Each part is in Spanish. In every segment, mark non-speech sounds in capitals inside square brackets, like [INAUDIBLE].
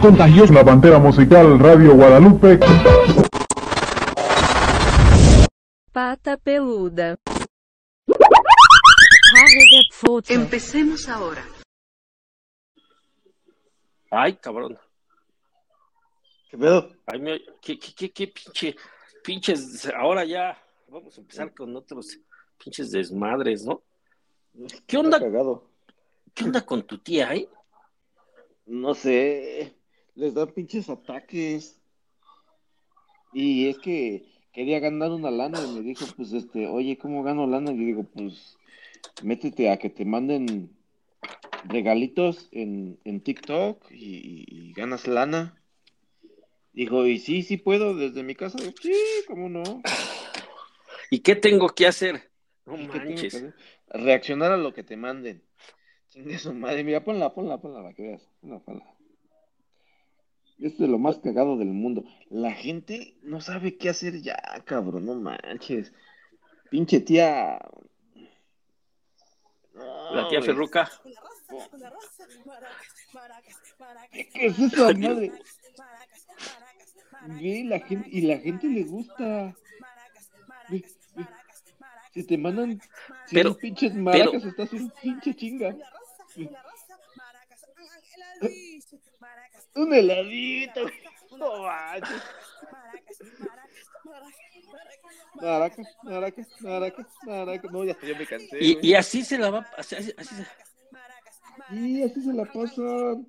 contagiosa. La Pantera Musical Radio Guadalupe. Pata peluda. Empecemos ahora. Ay, cabrón. ¿Qué pedo? Ay, me- qué, qué, qué, qué pinche, pinches, ahora ya vamos a empezar con otros pinches desmadres, ¿no? ¿Qué onda, cagado. qué onda con tu tía, eh? No sé, les dan pinches ataques. Y es que quería ganar una lana y me dijo, pues, este, oye, ¿cómo gano lana? Y yo digo, pues, métete a que te manden regalitos en, en TikTok y, y ganas lana. Dijo, y sí, sí puedo desde mi casa. Digo, sí, ¿cómo no? ¿Y qué tengo que hacer? No ¿Qué tengo que manches. hacer? Reaccionar a lo que te manden. Chingue su madre, mira, ponla, ponla, ponla para que veas. Ponla, ponla. Esto es lo más cagado del mundo. La gente no sabe qué hacer ya, cabrón, no manches. Pinche tía. No, La tía. Ferruca. ¿Qué, es esa madre? Ve, la gente, y la gente le gusta. Ve, ve. Si te mandan 100 Pero- pinches maracas, estás un pinche chinga. Un heladito. No manches. Maracas, maracas, maracas, maracas. No, ya, ya me cansé. Y, y así se la va, así, así- así se- Sí, así se la pasan.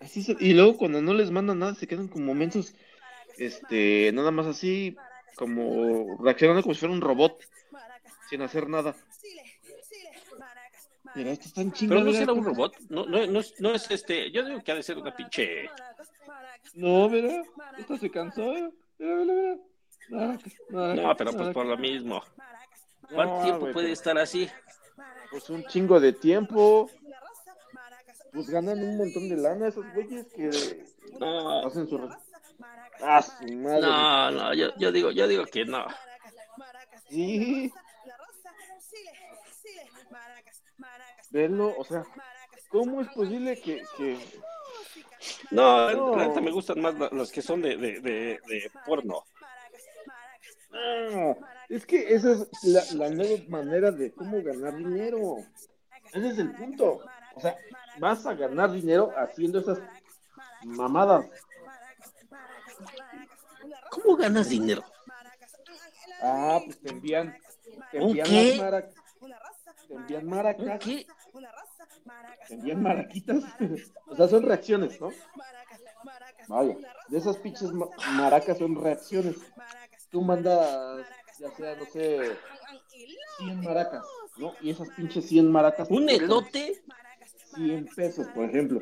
Así se- Y luego cuando no les mandan nada, se quedan como mensos, este, nada más así, como reaccionando como si fuera un robot, sin hacer nada. Están Pero no será un robot, no, no, no, no es este, yo digo que ha de ser una pinche, No, mira, esta se cansó. Mira, mira, mira. Maracas, maracas, no, pero pues por lo mismo. ¿Cuánto No, tiempo puede estar así? Pues un chingo de tiempo. Pues ganan un montón de lana esos güeyes que No, hacen su... Ah, su madre. no, no, yo, yo digo, yo digo que no. Sí. Verlo, o sea, ¿cómo es posible que, que... No, No. la neta me gustan más los que son de, de, de, de porno. No, es que esa es la, la nueva manera de cómo ganar dinero. Ese es el punto. O sea, vas a ganar dinero haciendo esas mamadas. ¿Cómo ganas dinero? Ah, pues te envían, te ¿Un envían qué? las maracas. Te envían maracas. ¿Qué? Te envían maraquitas. [LAUGHS] o sea, son reacciones, ¿no? Vaya, de esas pinches ma- maracas son reacciones. Tú mandas, ya sea, no sé, 100 maracas, ¿no? Y esas pinches 100 maracas. ¿Un elote? 100 pesos, por ejemplo.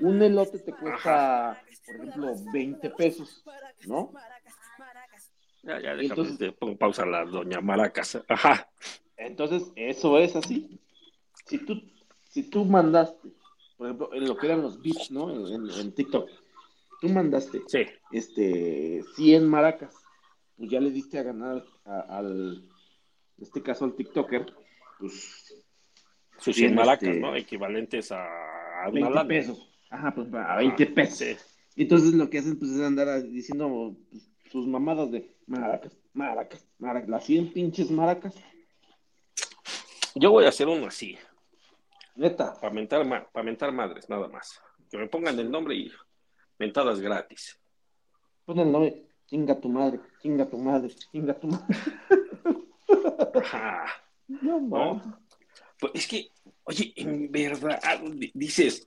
Un elote te cuesta, por ejemplo, 20 pesos, ¿no? Ya, ya, déjame, Entonces- te pongo pausa a la doña Maracas. Ajá. Entonces, eso es así. Si tú, si tú mandaste, por ejemplo, en lo que eran los beats, ¿no? En, en- en TikTok, tú mandaste Sí. este 100 maracas, pues ya le diste a ganar a- al, en este caso al TikToker, pues Sus Bien, 100 maracas, este, ¿no? Equivalentes a a una 20 lana. pesos. Ajá, pues a 20 pesos. Sí. Entonces lo que hacen pues es andar diciendo pues, sus mamadas de maracas, maracas, maracas, las 100 pinches maracas, Yo voy a hacer uno así, neta. para mentar, ma- para mentar madres, nada más. Que me pongan el nombre y mentadas gratis. Pon el nombre, chinga tu madre, chinga tu madre, chinga tu madre. Ajá. No. ¿No? Pues es que, oye, en verdad, di- dices,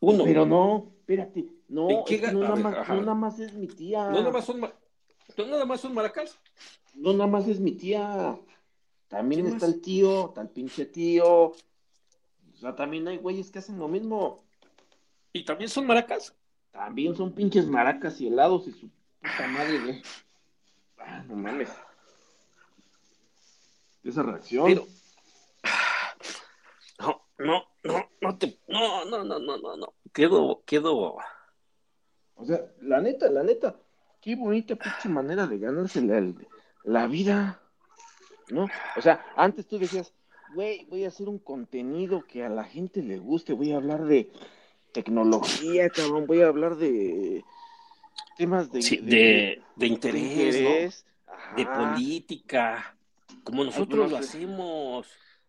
uno, Pero no, espérate, no, ¿En qué es que ga- no, nada más, no nada más es mi tía. no nada más son, no nada más son maracas. No nada más es mi tía. También ¿Quién está más? el tío, está el pinche tío. O sea, también hay güeyes que hacen lo mismo. Y también son maracas. También son pinches maracas y helados y su puta madre, güey. Ah, no mames. Esa reacción. Pero, [SIGHS] no, no, no, no te, no, no, no, no, no, no. Quedo, quedo, O sea, la neta, la neta, qué bonita pinche manera de ganarse la, la vida. ¿No? O sea, antes tú decías, güey, voy a hacer un contenido que a la gente le guste, voy a hablar de tecnología, cabrón, voy a hablar de temas de, Sí, de- de, de interés, de política, como nosotros lo hacemos.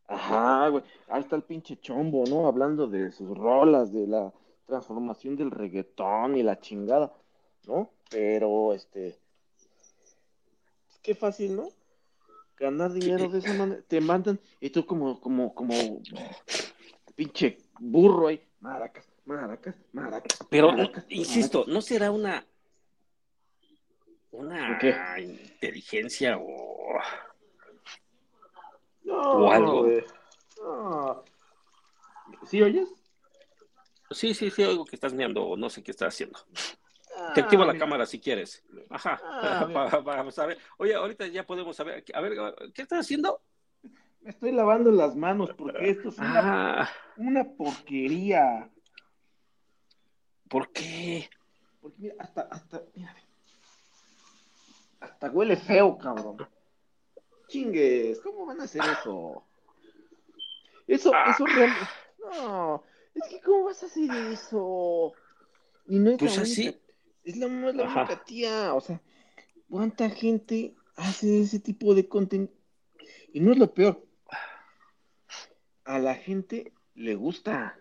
Ajá, güey. Ahí está el pinche chombo, ¿no? Hablando de sus rolas, de la transformación del reggaetón y la chingada, ¿no? Pero, este, qué fácil, ¿no? Ganar dinero de esa manera. Te mandan y tú como, como, como pinche burro ahí. Maracas, maracas, maracas. Pero, maracas, insisto, ¿no será una una ¿Qué? inteligencia o No, o algo? No. ¿Sí oyes? Sí, sí, sí, algo que estás mirando o no sé qué estás haciendo. Te activo la mira. cámara si quieres. Ajá. Ah, mira. Pa- pa- vamos a ver. Oye, ahorita ya podemos saber. A ver, ¿qué estás haciendo? Me estoy lavando las manos porque esto es una Ah, Una porquería. ¿por qué? Porque mira, hasta, hasta, mira. Hasta huele feo, cabrón. Chingues, ¿cómo van a hacer eso? Eso, Ah. eso realmente. No, es que ¿cómo vas a hacer eso? Y no es Pues así. Es la, es la única tía, o sea, ¿cuánta gente hace ese tipo de contenido? Y no es lo peor. A la gente le gusta.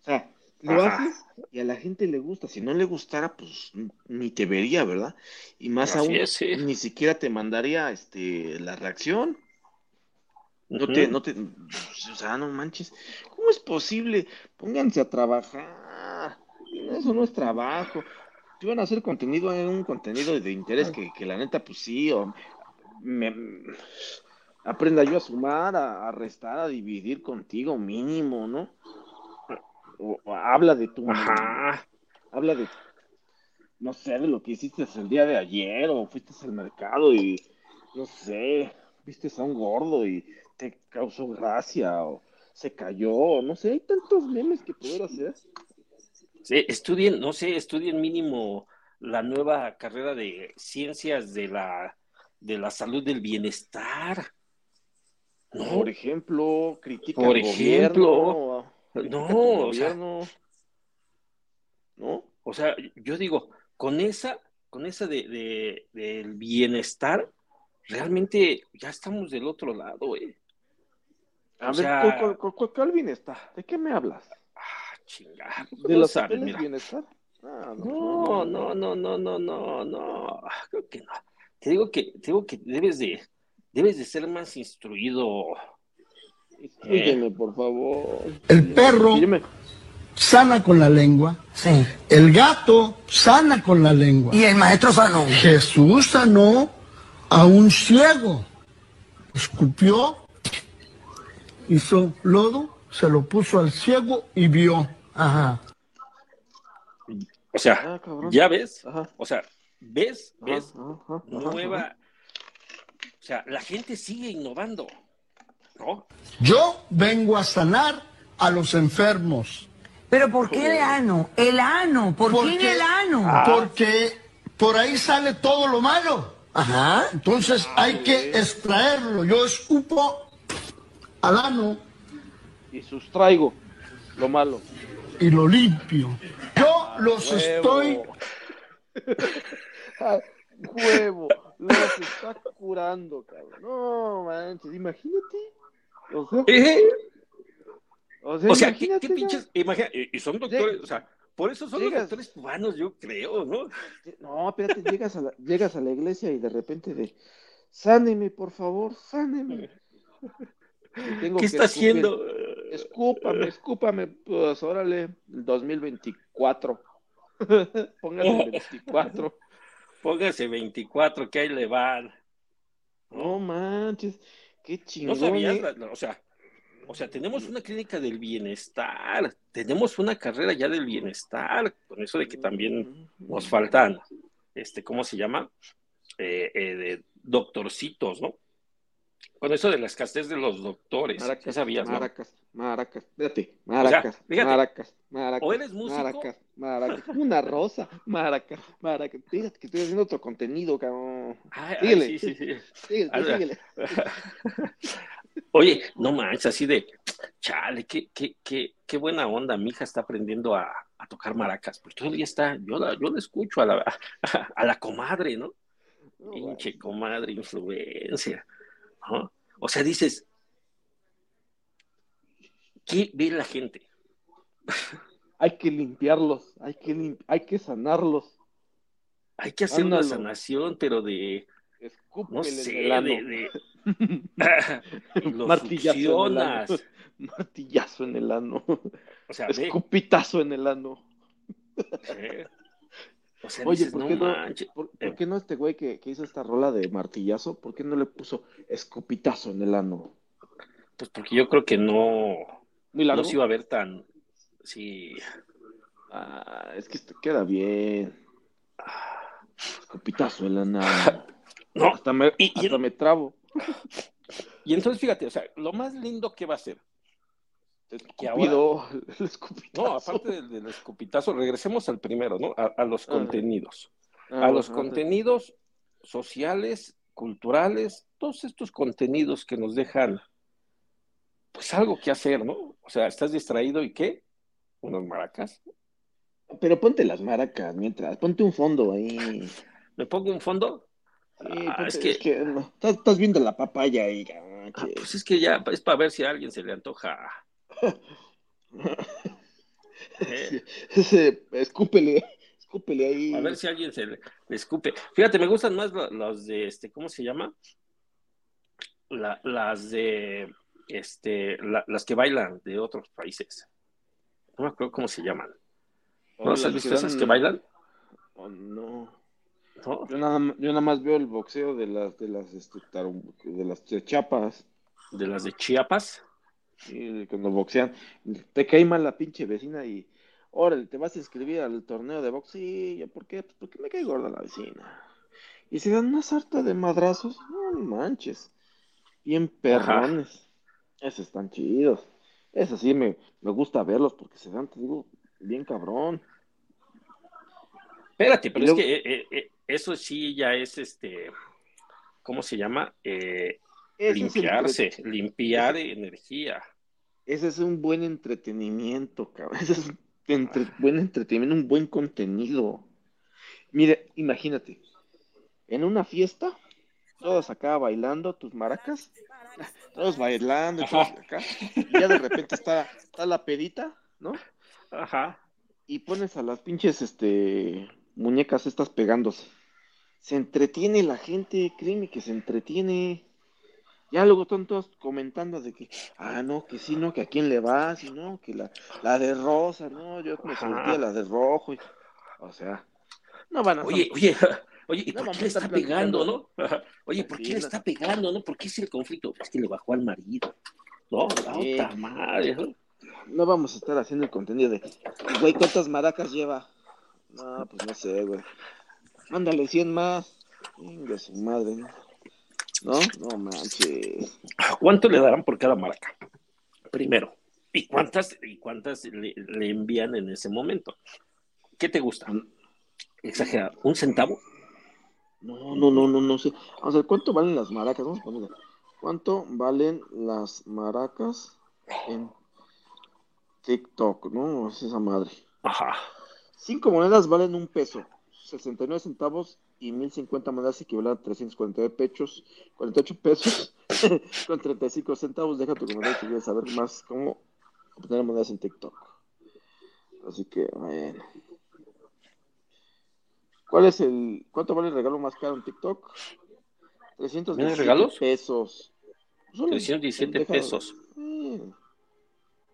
O sea, lo Ajá. haces y a la gente le gusta. Si no le gustara, pues ni te vería, ¿verdad? Y más Así aún, es, sí. ni siquiera te mandaría este la reacción. No te, no te, o sea, no manches. ¿Cómo es posible? Pónganse a trabajar. Eso no es trabajo. Si van a hacer contenido, hagan un contenido de interés que, que la neta, pues sí, o me- aprenda yo a sumar, a, a restar, a dividir contigo mínimo, ¿no? O, o habla de tu, Ajá. habla de, no sé, de lo que hiciste el día de ayer, o fuiste al mercado y, no sé, viste a un gordo y te causó gracia, o se cayó, no sé, hay tantos memes que poder hacer. Sí, estudien, no sé, estudien mínimo la nueva carrera de ciencias de la, de la salud del bienestar. ¿No? Por ejemplo, critica Por al ejemplo. gobierno, No, o sea, ¿no? O sea, yo digo, con esa, con esa de, de- del bienestar, realmente ya estamos del otro lado, eh. A O ver, sea- ¿cuál, cuál, cuál- cuál- cuál bienestar? ¿De qué me hablas? Chingada. ¿De no los sabes, hoteles mira. bienestar? Ah, No, no, no, no, no, no, no. Creo que no. Te digo que, te digo que debes de, debes de ser más instruido. Instrúyeme, por favor. El perro sana con la lengua. Sí. El gato sana con la lengua. Y el maestro sanó. Jesús sanó a un ciego. Escupió, hizo lodo, se lo puso al ciego y vio. Ajá. O sea, Ah, cabrón. ya ves, Ajá. o sea, ves, ves, ajá, ajá, nueva. ajá. O sea, la gente sigue innovando, ¿no? Yo vengo a sanar a los enfermos. Pero ¿por qué el ano? El ano. ¿Por qué en Porque- el ano? Ah. Porque por ahí sale todo lo malo. Ajá. Entonces hay que extraerlo. Yo escupo al ano Y sustraigo lo malo. Y lo limpio. Yo los estoy [LAUGHS] Ah, huevo, los está curando, cabrón. No manches, imagínate. O sea, o sea, O sea, ¿qué, pinches? Imagina, y son doctores, o sea, por eso son los doctores cubanos, yo creo, ¿no? No, espérate, llegas a la, llegas a la iglesia y de repente de, sáneme, por favor, sáneme. [LAUGHS] Tengo ¿Qué que está escupir. haciendo? Escúpame, escúpame, pues órale, el 2024. Póngase el 24. [LAUGHS] Póngase 24, que ahí le van. No manches, qué No chingón. sabías, eh. la- la- o sea, o sea, tenemos una clínica del bienestar, tenemos una carrera ya del bienestar, con eso de que también nos faltan, este, ¿cómo se llama? Eh, eh, de doctorcitos, ¿no? Con eso de la escasez de los doctores. Maracas, ¿qué sabías, no? maracas, maracas, fíjate, maracas, fíjate, maracas, maracas. o eres músico- Maracas, maracas, una rosa, maracas, maracas. Fíjate que estoy haciendo otro contenido, cabrón. Ay, ay, Síguele. sí, sí, sí. Síguele, A síguele. Oye, no manches, así de, chale, qué, qué, qué, qué buena onda. Mi hija está aprendiendo a, a tocar maracas, porque todavía está, yo la, yo la escucho a la, [LAUGHS] a la comadre, ¿no? Pinche comadre, influencia. ¿No? O sea, dices, ¿qué ve la gente? [LAUGHS] Hay que limpiarlos, hay que, lim- hay que sanarlos. Hay que hacer una Ándalo. sanación, pero de, Escúpele no en sé, el ano. de, de- y [LAUGHS] [LAUGHS] lo Martillazo en el ano. Martillazo en el ano. O sea, ve, Escupitazo en el ano. ¿eh? O sea, Oye, dices, ¿por no qué no? manches. ¿Por, Eh. por qué no este güey que, que hizo esta rola de martillazo? ¿Por qué no le puso escupitazo en el ano? Pues porque yo creo que no, Muy no largo. se iba a ver tan, sí, Ah, es que esto queda bien. Escupitazo en el ano. [LAUGHS] no. Hasta me, Y- y- hasta me trabo. [LAUGHS] Y entonces, fíjate, o sea, lo más lindo que va a ser, Que ahora- Escupido, [LAUGHS] el escupitazo. no, aparte del, del escupitazo, regresemos al primero, ¿no? A, a los Ah. contenidos. Ah, a los bueno, contenidos sociales, culturales, todos estos contenidos que nos dejan, pues algo que hacer, ¿no? O sea, estás distraído y qué? Unos maracas. Pero ponte las maracas mientras, ponte un fondo ahí. ¿Me pongo un fondo? Sí, Ah, ponte- es que- es que no, estás, estás viendo la papaya ahí, Ah, que- pues es que ya es para ver si a alguien se le antoja. ¿Eh? Ese, escúpele, escúpele ahí. A ver si alguien se le, le escupe. Fíjate, me gustan más los de este, ¿cómo se llama? La- las de este, la- las que bailan de otros países. No me acuerdo cómo se llaman. ¿No las las has visto esas dan- que bailan? Oh, no. ¿No? Yo nada, yo nada más veo el boxeo de las de las este, de las chapas. De las de Chiapas. Y cuando boxean, te cae mal la pinche vecina y órale, te vas a inscribir al torneo de box. Sí, ¿yo ¿por qué? Pues porque me cae gorda la vecina. Y se dan una sarta de madrazos, no manches. Bien perrones. Esos están chidos. Esos sí me, me gusta verlos porque se dan, te digo, bien cabrón. Espérate, pero es que eh, eh, eh, eso sí ya es este, ¿cómo se llama? Eh, Ese limpiarse, limpiar energía. ese es un buen entretenimiento, cabrón. [LAUGHS] Ese es un entre- buen entretenimiento, un buen contenido. Mire, imagínate, en una fiesta, todos acá bailando tus maracas, todos bailando, todos acá, y ya de repente está, está la pedita, ¿no? Ajá. Y pones a las pinches este muñecas estas pegándose. Se entretiene la gente, créeme que se entretiene. Ya luego están todos comentando de que, ah, no, que sí, no, que a quién le vas, y no, que la, la de rosa, no, yo me sentía la de rojo. y- o sea, no van a Oye, oye, [LAUGHS] oye, ¿y No, por qué le está pegando, no? Oye, ¿por qué le está pegando, no? ¿Por qué es el conflicto? Es que le bajó al marido. No, la Sí. otra madre. ¿no? no vamos a estar haciendo el contenido de, güey, ¿cuántas maracas lleva? No, pues no sé, güey. Mándale 100 más. Venga, su madre, ¿no? ¿No? No manches. ¿Cuánto le darán por cada maraca? Primero. ¿Y cuántas, y cuántas le, le envían en ese momento? ¿Qué te gusta? Exagerado. ¿Un centavo? No, no, no, no, no sé. Vamos a ver, ¿cuánto valen las maracas? Vamos a. ¿Cuánto valen las maracas en TikTok? No, es esa madre. Ajá. Cinco monedas valen un peso, 69 centavos y 1050 monedas equivalen a 349 pechos, 48 pesos [LAUGHS] con 35 centavos. Deja tu comentario si quieres saber más cómo obtener monedas en TikTok. Así que, bueno. ¿Cuál es el, cuánto vale el regalo más caro en TikTok? 317 ¿Vienen regalos? pesos. Solo 317 deja- pesos. Sí.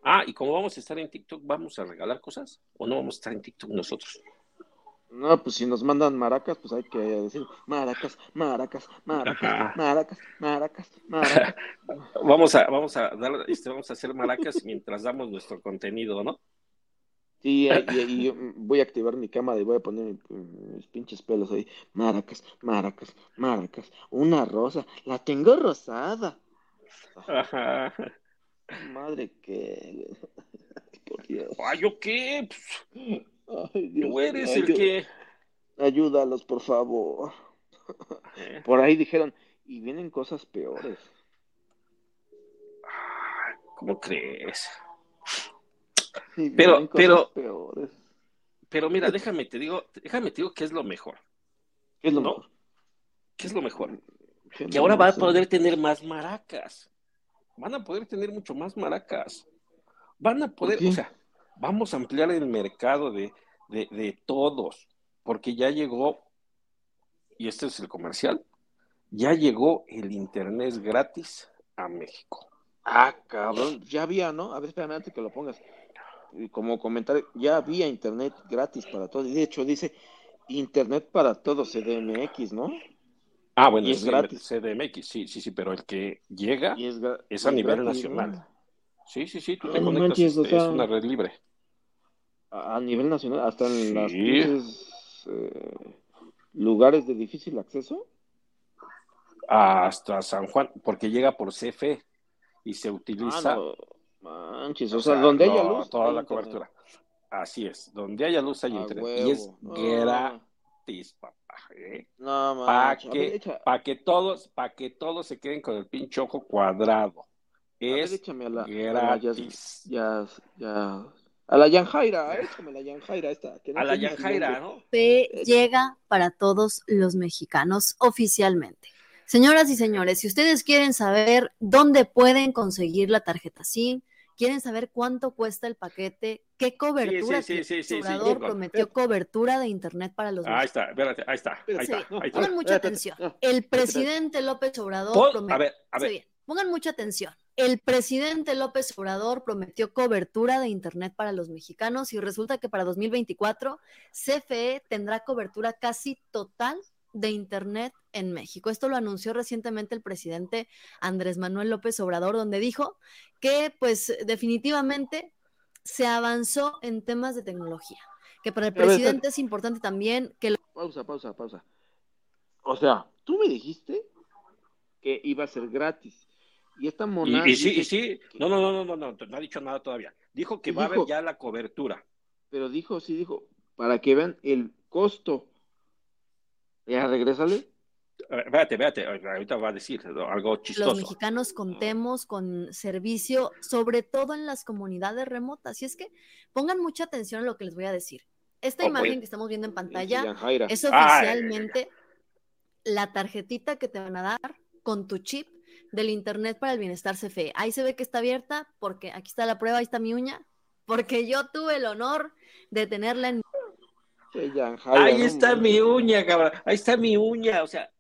Ah, y como vamos a estar en TikTok, ¿vamos a regalar cosas? ¿O no vamos a estar en TikTok nosotros? No, pues si nos mandan maracas, pues hay que decir maracas, maracas, maracas, Ajá. maracas, maracas, [LAUGHS] maracas. Vamos a, vamos a dar, este, vamos a hacer maracas mientras damos nuestro contenido, ¿no? Sí, y, y yo voy a activar mi cámara y voy a poner mi- mis pinches pelos ahí. Maracas, maracas, maracas. Una rosa. La tengo rosada. Ajá. Madre que. [LAUGHS] Por Dios. Ay, ¿yo qué? Pues, Ay, Dios Tú eres el que. Ayúdalos, por favor. Eh, Por ahí dijeron, y vienen cosas peores. ¿Cómo crees? Pero- pero- peores. Pero mira, déjame te digo, déjame te digo qué es lo mejor. ¿Qué es lo ¿no? mejor? ¿Qué es lo mejor? ¿Qué Que ahora va a poder tener más maracas. Van a poder tener mucho más maracas. Van a poder, o sea, vamos a ampliar el mercado de, de, de todos, porque ya llegó, y este es el comercial, ya llegó el internet gratis a México. Ah, cabrón, ya había, ¿no? A ver, espérame antes que lo pongas. Y Como comentario, ya había internet gratis para todos. De hecho, dice internet para todos, CDMX, ¿no? Ah, bueno, Y es es gratis. CDMX, sí, sí, sí, pero el que llega Y es, a nivel gratis, nacional. ¿no? Sí, sí, sí, tú Ah, te no conectas, manches, o este, es una red libre. A, nivel nacional, hasta en Sí. las eh, lugares de difícil acceso. hasta San Juan, porque llega por CFE y se Ah, utiliza no, manches, o, o sea, sea, donde haya luz. toda hay la internet. cobertura. Así es, donde haya luz hay A internet. huevo. Y es gratis, papá. ¿eh? No, Para que, pa' que todos, para que todos se queden con el pinche ojo a ver, Es échame a la, a la gratis. ya, ya, a la Yanjaira, échame la Yanjaira esta. que no A la Yanjaira. ¿no? P llega para todos los mexicanos oficialmente. Señoras y señores, si ustedes quieren saber dónde pueden conseguir la tarjeta SIM, quieren saber cuánto cuesta el paquete, qué cobertura sí, sí, sí, sí, tiene, sí, Obrador prometió cobertura de internet para los Ahí mexicanos. está, espérate, ahí está, ahí Espérate, está, ahí está. Pongan mucha atención. El presidente López Obrador prometió. a ver, a ver. Sí, bien. Pongan mucha atención. El presidente López Obrador prometió cobertura de Internet para los mexicanos y resulta que para 2024 CFE tendrá cobertura casi total de Internet en México. Esto lo anunció recientemente el presidente Andrés Manuel López Obrador, donde dijo que pues definitivamente se avanzó en temas de tecnología, que para el presidente es importante también que Pausa, pausa, pausa. O sea, tú me dijiste que iba a ser gratis. Y esta Y, mona. y sí, dice y sí, no, no, no, no, no, no, no ha dicho nada todavía. Dijo que va a haber ya la cobertura. Pero dijo, sí dijo, para que vean el costo. Ya, regrésale. Espérate, espérate, ahorita va a decir algo los chistoso. mexicanos contemos con servicio, sobre todo en las comunidades remotas. Y es que pongan mucha atención a lo que les voy a decir. Esta imagen que estamos viendo en pantalla es Ay. oficialmente la tarjetita que te van a dar con tu chip del Internet para el Bienestar CFE. Ahí se ve que está abierta porque aquí está la prueba, ahí está mi uña, porque yo tuve el honor de tenerla en Ahí está mi uña, cabrón. Ahí está mi uña. O sea,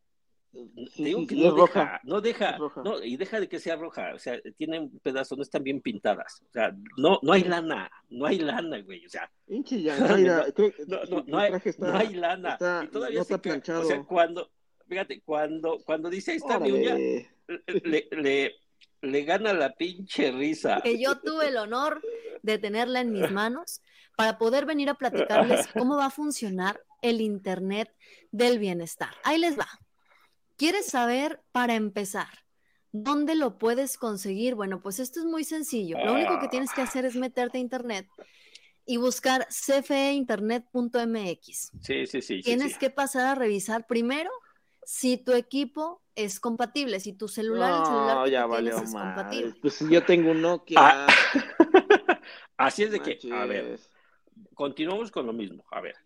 te digo que no deja, roja. no deja, no, y deja de que sea roja. O sea, tiene un pedazo, no están bien pintadas. O sea, no, no hay lana, no hay lana, güey. O sea, [LAUGHS] no, no, no hay, no hay lana. está- y todavía no se está planchado. O sea, cuando, fíjate, cuando, cuando dice uña, Órale. le, le, le gana la pinche risa. que yo tuve el honor de tenerla en mis manos para poder venir a platicarles cómo va a funcionar el Internet del bienestar. Ahí les va. ¿Quieres saber, para empezar, dónde lo puedes conseguir? Bueno, pues esto es muy sencillo. Lo único que tienes que hacer es meterte a Internet y buscar cfeinternet.mx. Sí, sí, sí. sí, Tienes sí. que pasar a revisar primero si tu equipo es compatible, si tu celular, el celular No, que ya tú valió es madre. compatible. Pues si yo tengo un Nokia. Ah, [LAUGHS] Así es de que, a ver, continuamos con lo mismo. A ver.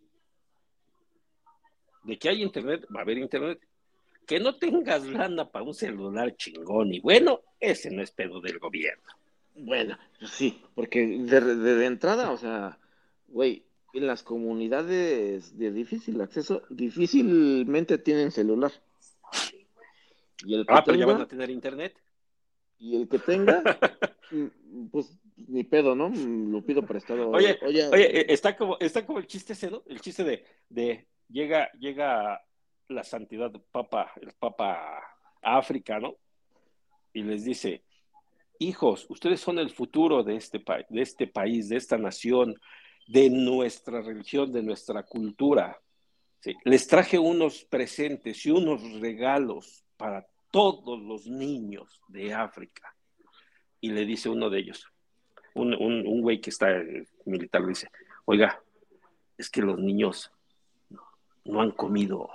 De que hay internet, va a haber internet. Que no tengas lana para un celular chingón y bueno, ese no es pedo del gobierno. Bueno, pues sí, porque de, de- de entrada, o sea, güey, en las comunidades de difícil acceso, difícilmente tienen celular. Y el que Ah, pero ya tenga, van a tener internet. y el que tenga, [LAUGHS] mm, pues ni pedo, ¿no? Mm, Lo pido prestado. Oye, oye, Oye, eh, está como, está como el chiste ese, ¿no? El chiste de, de llega, llega la santidad papa, el papa a África, ¿no? Y les dice, hijos, ustedes son el futuro de este, pa- de este país, de esta nación, de nuestra religión, de nuestra cultura. Les traje unos presentes y unos regalos para todos los niños de África. Y le dice uno de ellos, un, un, un güey que está eh, militar, le dice, oiga, es que los niños no han comido.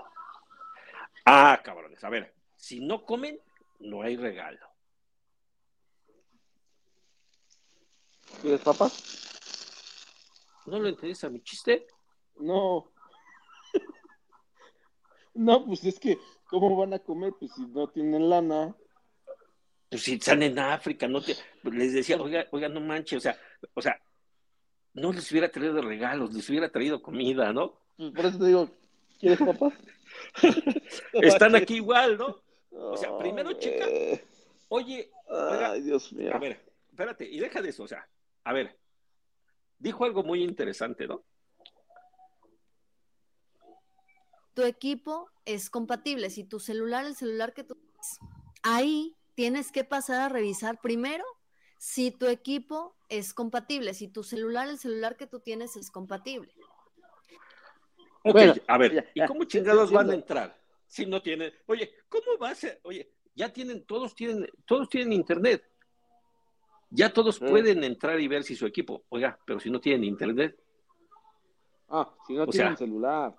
Ah, cabrones, a ver, si no comen, no hay regalo. ¿Quieres papas? ¿No lo entendés a mi chiste? No. [LAUGHS] No, pues es que, ¿cómo van a comer? Pues si no tienen lana. Pues si están en África, no te... les decía, oiga, oiga, no manches, o sea, o sea, no les hubiera traído regalos, les hubiera traído comida, ¿no? Pues por eso te digo, ¿quieres papas? [LAUGHS] Están aquí igual, ¿no? O sea, primero checa, Eh, oye, oiga, Ay, Dios mío. a ver, espérate, y deja de eso, o sea, a ver, dijo algo muy interesante, ¿no? tu equipo es compatible. Si tu celular, el celular que tú tienes, ahí tienes que pasar a revisar primero si tu equipo es compatible. Si tu celular, el celular que tú tienes es compatible. Ok, Bueno, a ver, ya, ¿y cómo chingados van a entrar? Si no tienen, oye, ¿cómo va a ser? Oye, ya tienen, todos tienen, todos tienen internet. Ya todos Sí. pueden entrar y ver si su equipo, oiga, pero si no tienen internet, Ah, si no O tienen sea, celular.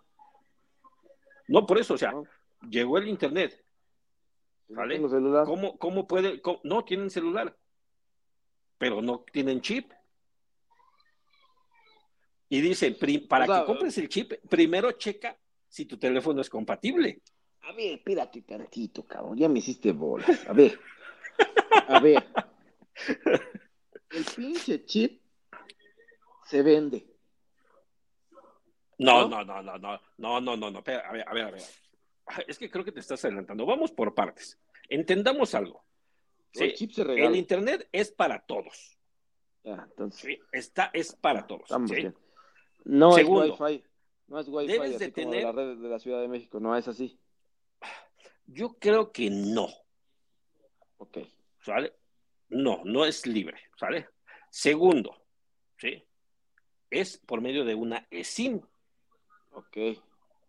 no por eso, o sea, ¿no? llegó el internet. ¿vale? no tengo celular. ¿Cómo, cómo puede? cómo- no tienen celular, pero no tienen chip. Y dice, para O sea, que compres el chip, primero checa si tu teléfono es compatible. A ver, espérate tantito, cabrón. Ya me hiciste bolas. A ver. A ver. El pinche chip se vende. No, ¿No? no, no, no, no, no, no, no, a ver, a ver, a ver. Es que creo que te estás adelantando. Vamos por partes. Entendamos algo. El Sí, chip se el internet es para todos. Ya, entonces, ¿sí? Está, es para todos. estamos ¿sí? No Segundo, es Wi-Fi. No es Wi-Fi debes así de como tener- la red de la Ciudad de México. No es así. Yo creo que no, Ok. ¿sale? No, no es libre, ¿sale? Segundo, ¿sí? Es por medio de una eSIM, Ok.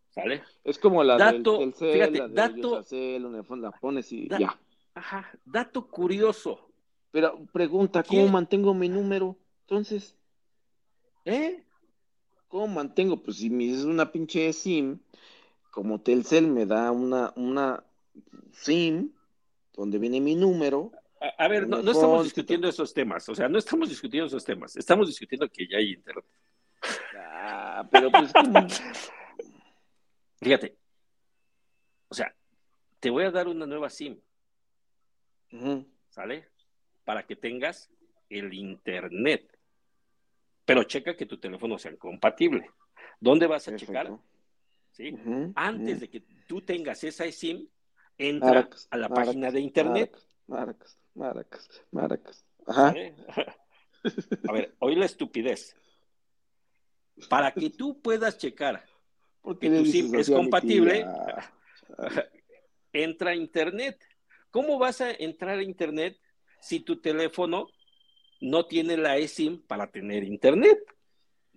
¿sale? Es como la Dato, del fíjate, la de dato- Yusacel, la pones y Da- ya. Ajá, dato curioso, Pero pregunta, ¿cómo mantengo mi número? Entonces, ¿eh? ¿cómo mantengo? Pues si me es una pinche SIM, como Telcel me da una, una SIM donde viene mi número, A, a ver, no, no estamos discutiendo esos temas, o sea, no estamos discutiendo esos temas, estamos discutiendo que ya hay internet. ah, pero pues Fíjate, o sea, te voy a dar una nueva SIM, Ujú. ¿sale? Para que tengas el internet. Pero checa que tu teléfono sea compatible. ¿Dónde vas a checar? ¿Sí? Antes de que tú tengas esa SIM, entra a la página de internet. Maracas, maracas. A ver, oí la estupidez. Para que tú puedas checar ¿Por que qué le tu SIM es compatible, tía? [LAUGHS] entra a internet. ¿Cómo vas a entrar a internet si tu teléfono no tiene la eSIM para tener internet?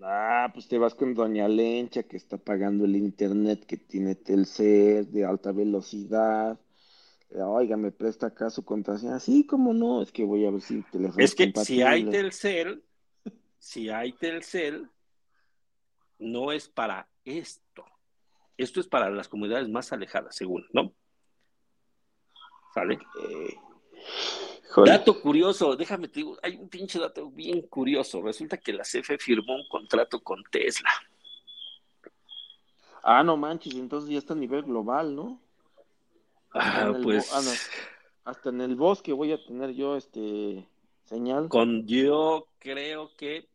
Ah, pues te vas con Doña Lencha que está pagando el internet que tiene Telcel de alta velocidad. Eh, Oiga, me presta acá su contraseña. Sí, cómo no, es que voy a ver si el teléfono Es que si hay Telcel, si hay Telcel, no es para esto. Esto es para las comunidades más alejadas, según, ¿no? ¿Sale? Eh. Dato curioso, déjame te digo, hay un pinche dato bien curioso. Resulta que la CFE firmó un contrato con Tesla. Ah, no manches, entonces ya está a nivel global, ¿no? Hasta Ah, en el pues ah, no, hasta en el bosque voy a tener yo este señal. con yo creo que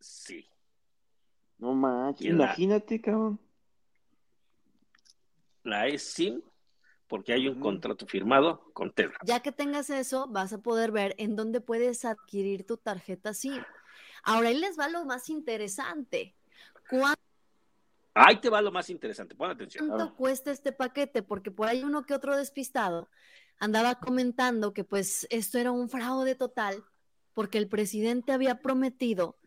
sí. No manches, Y la- imagínate, cabrón. La eSIM, porque hay un contrato firmado con Tesla. Ya que tengas eso, vas a poder ver en dónde puedes adquirir tu tarjeta SIM. Ahora ahí les va lo más interesante. ¿Cuánto Ahí te va lo más interesante, pon atención. Ver. cuesta este paquete? Porque por ahí uno que otro despistado andaba comentando que pues esto era un fraude total porque el presidente había prometido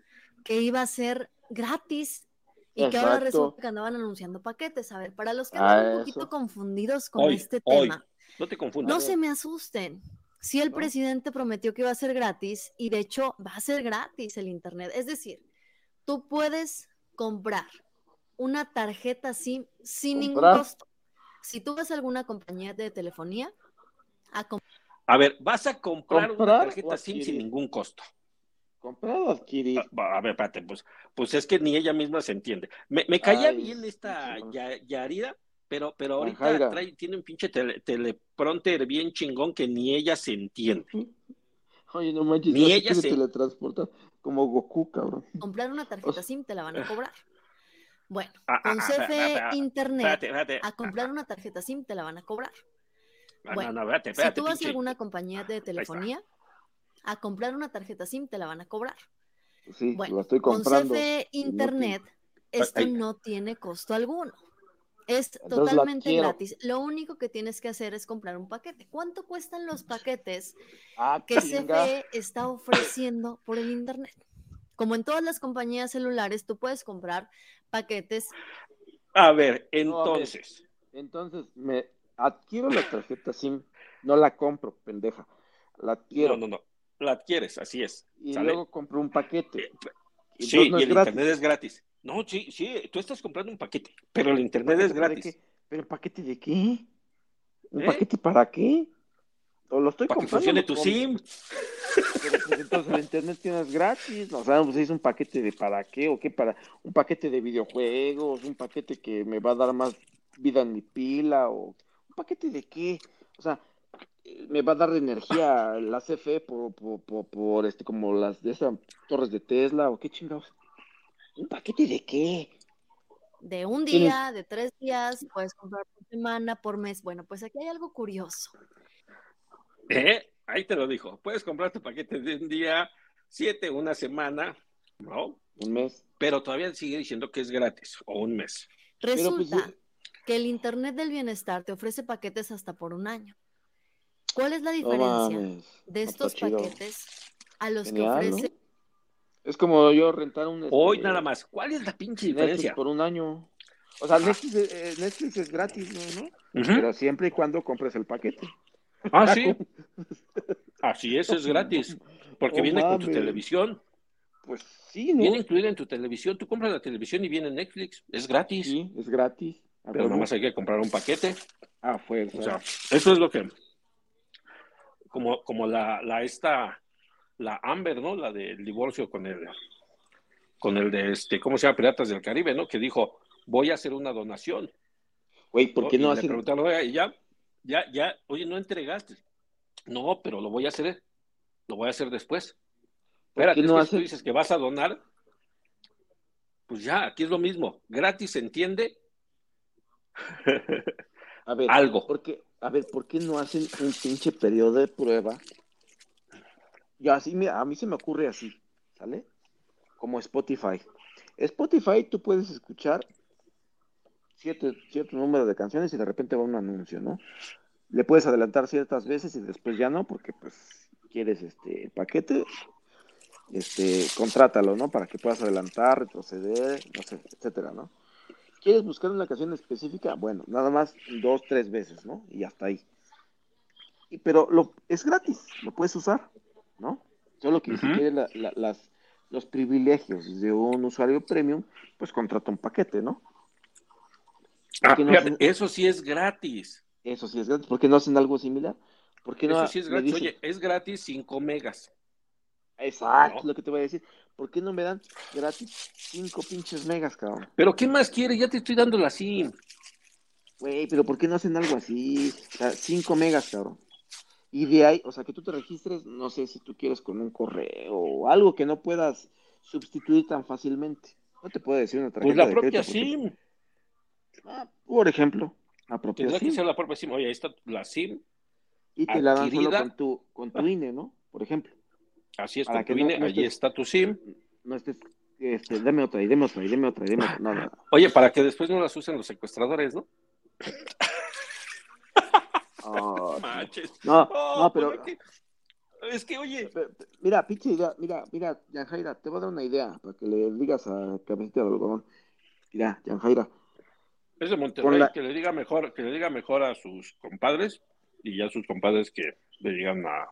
que iba a ser gratis y que ahora resulta que andaban anunciando paquetes. A ver, para los que andan Ah, un poquito eso. confundidos con Hoy, este hoy, tema, No te confundas. No se me asusten. Si el No. presidente prometió que iba a ser gratis y de hecho va a ser gratis el Internet. Es decir, tú puedes comprar una tarjeta SIM sin ningún costo. Si tú vas a alguna compañía de telefonía a A ver, vas a comprar, una ¿Comprar tarjeta SIM sin ningún costo. ¿Comprar o adquirir? A, a ver, espérate, pues, pues es que ni ella misma se entiende. Me, me caía Ay, bien esta. Ya- Yarida, pero, pero ahorita trae, tiene un pinche tele- teleprompter bien chingón que ni ella se entiende. Oye, no manches, Ni ella se- teletransportar como Goku, cabrón. comprar una tarjeta SIM te la van a cobrar. Bueno, Ah, ah, con ah, CFE ah, Internet Espérate, espérate. a comprar una tarjeta SIM te la van a cobrar. Bueno, no, no, espérate, Si tú vas a alguna compañía de telefonía a comprar una tarjeta SIM te la van a cobrar. Sí, Bueno, lo estoy Con. CFE Internet, esto Ay. no tiene costo alguno. Es Entonces totalmente gratis. Lo único que tienes que hacer es comprar un paquete. ¿Cuánto cuestan los paquetes Ah, que chinga. CFE está ofreciendo por el Internet? Como en todas las compañías celulares, tú puedes comprar paquetes. A ver, No, a ver. entonces. Entonces, me adquiero la tarjeta SIM, no la compro, pendeja. La adquiero. No, no, no. La adquieres, así es. Y ¿sale? luego compro un paquete. Y Sí, no y el gratis. internet es gratis. No, sí, sí, tú estás comprando un paquete, pero el internet es ¿Paquete para gratis. qué? ¿Pero paquete de qué? ¿Un ¿Eh? paquete para qué? ¿O lo estoy Para que comprando? funcione lo tu? SIM. Pero pues entonces el internet tienes gratis, o sea, pues es un paquete de para qué o qué para un paquete de videojuegos, un paquete que me va a dar más vida en mi pila o un paquete de qué, o sea, me va a dar energía la CFE por, por, por, por, este como las de esas torres de Tesla o qué chingados. ¿Un paquete de qué? de un Tienes- día, de tres días, puedes comprar por semana, por mes. Bueno, pues aquí hay algo curioso. ¿Eh? Ahí te lo dijo. Puedes comprar tu paquete de un día, siete, una semana, ¿no? Un mes. Pero todavía sigue diciendo que es gratis, o un mes. Pues, Resulta que el Internet del Bienestar te ofrece paquetes hasta por un año. ¿Cuál es la diferencia de estos chido. paquetes a los Genial, que ¿no? ofrece? Es como yo rentar un Hoy este, nada más. ¿Cuál es la pinche Netflix diferencia? por un año. O sea, Netflix, es- eh, Netflix es gratis, ¿no? Pero siempre y cuando compres el paquete. Ah, sí. [LAUGHS] Así es, es gratis. Porque No viene con tu televisión. Pues sí, ¿no? Viene incluida en tu televisión. Tú compras la televisión y viene Netflix. Es gratis. Sí, es gratis. A Pero huevo. nada más hay que comprar un paquete. Ah, fue. O sea, eso es lo que. Como, como la, la esta, la Amber, ¿no? La del divorcio con el, con el de este, ¿cómo se llama? Piratas del Caribe, ¿no? Que dijo, voy a hacer una donación. Güey, ¿por qué Y no le hacen? preguntaron, "Oiga, y ya, ya, ya, oye, no entregaste. No, pero lo voy a hacer, lo voy a hacer después. ¿Por Espérate, es no que tú dices que vas a donar, pues ya, aquí es lo mismo. Gratis se entiende [LAUGHS] A ver, algo. ¿por qué? A ver, ¿por qué no hacen un pinche periodo de prueba? Yo así, mira, a mí se me ocurre así, ¿sale? Como Spotify. Spotify tú puedes escuchar cierto, cierto número de canciones y de repente va un anuncio, ¿no? Le puedes adelantar ciertas veces y después ya no, porque pues quieres este el paquete, este, contrátalo, ¿no? Para que puedas adelantar, retroceder, no sé, etcétera, ¿no? ¿Quieres buscar una canción específica? Bueno, nada más dos, tres veces, ¿no? Y hasta ahí. Y- pero lo, es gratis, lo puedes usar, ¿no? Solo que si Ujú. quieres la- la- las, los privilegios de un usuario premium, pues contrata un paquete, ¿no? Ah, que no fíjate, hacen- eso sí es gratis. Eso sí es gratis. ¿Por qué no hacen algo similar? ¿Por qué no Eso sí es gratis. dicen- Oye, es gratis 5 megas. Exacto, No. lo que te voy a decir. ¿Por qué no me dan gratis cinco pinches megas, cabrón? Pero ¿qué más quiere? Ya te estoy dando la SIM. Güey, pero ¿por qué no hacen algo así? O sea, 5 megas, cabrón. Y de ahí, o sea, que tú te registres, no sé si tú quieres con un correo o algo que no puedas sustituir tan fácilmente. No te puedo decir una tarjeta Pues la de propia crédito porque- SIM. Ah, por ejemplo, la propia Tendrá que SIM. ser la propia SIM. Oye, ahí está la SIM. Y te la dan solo con tu, con tu INE, ¿no? Por ejemplo. Así es, Para con que tu no- INE, no allí estés- está tu SIM. No estés, este, deme otra, y deme otra, y deme otra, y otra. No, no, no. Oye, para que después no las usen los secuestradores, ¿no? Ah. [LAUGHS] No, Oh, no, pues pero... es que- Es que, oye, Mira, pinche idea, mira, mira, Yanjaira, te voy a dar una idea para que le digas a Cabecita de Algodón. Mira, Yanjaira, es de Monterrey, la- que le diga mejor, que le diga mejor a sus compadres y ya sus compadres que le llegan a...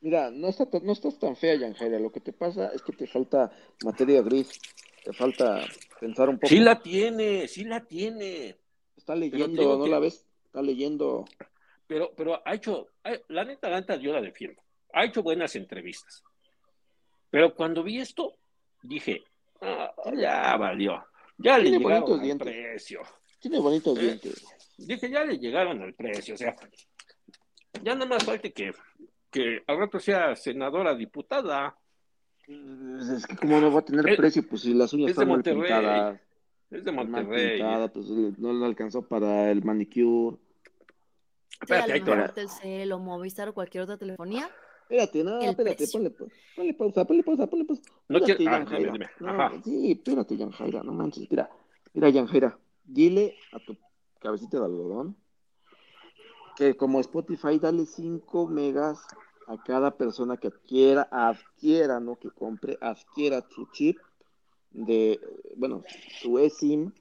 Mira, no, está, no estás tan fea, Yanjaira. Lo que te pasa es que te falta materia gris. Te falta pensar un poco. Sí la tiene, sí la tiene. Está leyendo, ¿no la ves? Está leyendo. Pero, pero ha hecho, la neta, la neta, yo la defiendo. Ha hecho buenas entrevistas. Pero cuando vi esto, dije, ah, ya valió. Ya le llegaron al precio. Tiene bonitos ¿Eh? dientes. Dije, ya le llegaron al precio. O sea, ya nada más falta que, que al rato sea senadora, diputada. Pues, es que como no va a tener precio, pues si las uñas están mal pintadas. Es de Monterrey. Pintada, pues no le alcanzó para el manicure. Espérate, ahí Telcel o Movistar o cualquier otra telefonía. Espérate, no, espérate, ponle, ponle, pausa, ponle pausa, ponle pausa. No espérate, quiero... ah, no, sí, espérate, Jaira, no manches, mira, mira, Jaira, dile a tu cabecita de algodón que como Spotify dale 5 megas a cada persona que adquiera, adquiera, no que compre, adquiera su chip de, bueno, su eSIM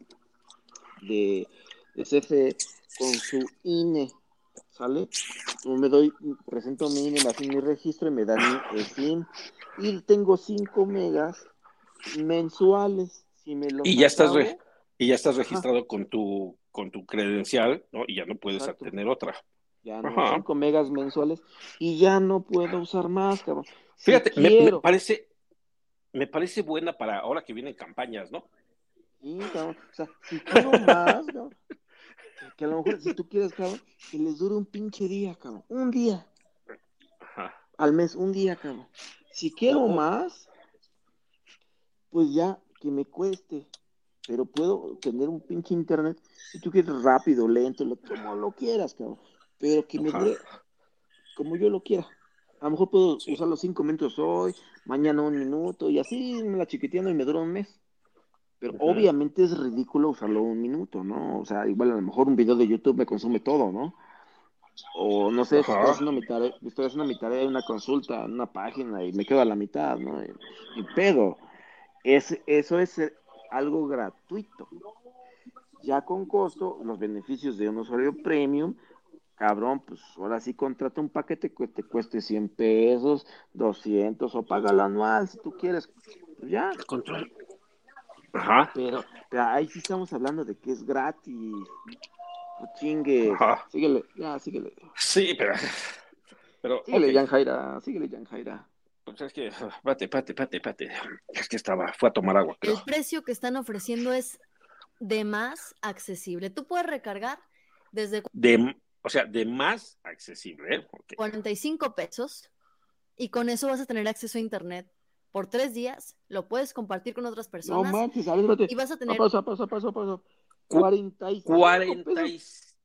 de, de CFE con su INE, ¿sale? Me doy, presento mi INE, me mi registro y me dan mi eSIM y tengo 5 megas mensuales. Si me lo y ya estás y ya estás registrado con tu con tu credencial, ¿no? Y ya no puedes tener otra. Ya no, 5 megas mensuales y ya no puedo usar más, cabrón. Fíjate, me, parece, me parece buena para ahora que vienen campañas, ¿no? Sí, cabrón. O sea, si quiero más, cabrón, que a lo mejor si tú quieres, cabrón, que les dure un pinche día, cabrón. Un día. Ajá. Al mes, un día, cabrón. Si quiero más, pues ya que me cueste. Pero puedo tener un pinche internet, si tú quieres rápido, lento, lo, como lo quieras, cabrón. Pero que me dure como yo lo quiera. A lo mejor puedo usar los cinco minutos hoy, mañana un minuto, y así me la chiquiteando y me dura un mes. Pero obviamente es ridículo usarlo un minuto, ¿no? O sea, igual a lo mejor un video de YouTube me consume todo, ¿no? O no sé, estoy haciendo, mi tarea, estoy haciendo mi tarea una consulta, una página y me quedo a la mitad, ¿no? Y, pedo. Es, eso es algo gratuito. Ya con costo, los beneficios de un usuario premium cabrón, pues ahora sí contrata un paquete que te cueste 100 pesos, 200 o paga la anual si tú quieres. Pues ya. Control. Ajá. Pero, ahí sí estamos hablando de que es gratis. No chingue. Síguele, ya, síguele. Sí, pero. pero síguele, okay. Jan Jaira, síguele, Jan Jaira. Pues es que, [LAUGHS] pate, pate, pate, pate. Es que estaba, fue a tomar agua. El precio que están ofreciendo es de más accesible. Tú puedes recargar desde. De, o sea, de más accesible. ¿eh? 45 pesos y con eso vas a tener acceso a internet por tres días, lo puedes compartir con otras personas. No manches, a ver, y vas a tener... Paso, paso, paso, paso. 45 pesos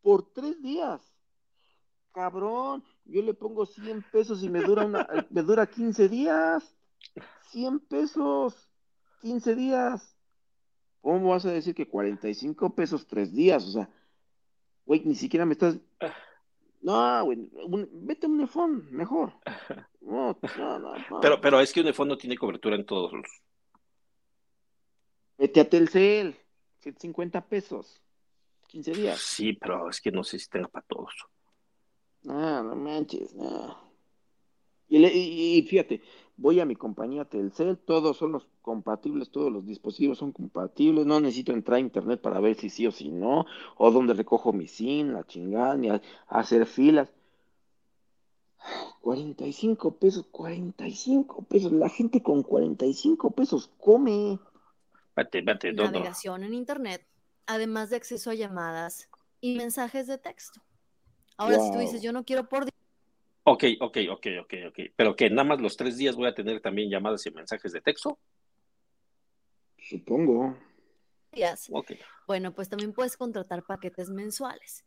por tres días. Cabrón, yo le pongo 100 pesos y me dura, una, [LAUGHS] me dura 15 días. 100 pesos, 15 días. ¿Cómo vas a decir que 45 pesos tres días? O sea, Güey, ni siquiera me estás. No, güey, vete a un iPhone, mejor. No, no, no, Pero, pero es que un iPhone no tiene cobertura en todos los. Vete a Telcel, 150 pesos, 15 días. Sí, pero es que no sé si tenga para todos. No, no manches, no. Y, y, fíjate, voy a mi compañía Telcel, todos son los compatibles, todos los dispositivos son compatibles, no necesito entrar a internet para ver si sí o si no, o dónde recojo mi SIM, la chingada, ni a, hacer filas. 45 pesos, 45 pesos, la gente con 45 pesos come. Bate, bate, Navegación en internet, además de acceso a llamadas y mensajes de texto. Ahora, si tú dices, yo no quiero por Ok, ok, ok, ok, ok. Pero que nada más los tres días voy a tener también llamadas y mensajes de texto. Supongo. Okay. Bueno, pues también puedes contratar paquetes mensuales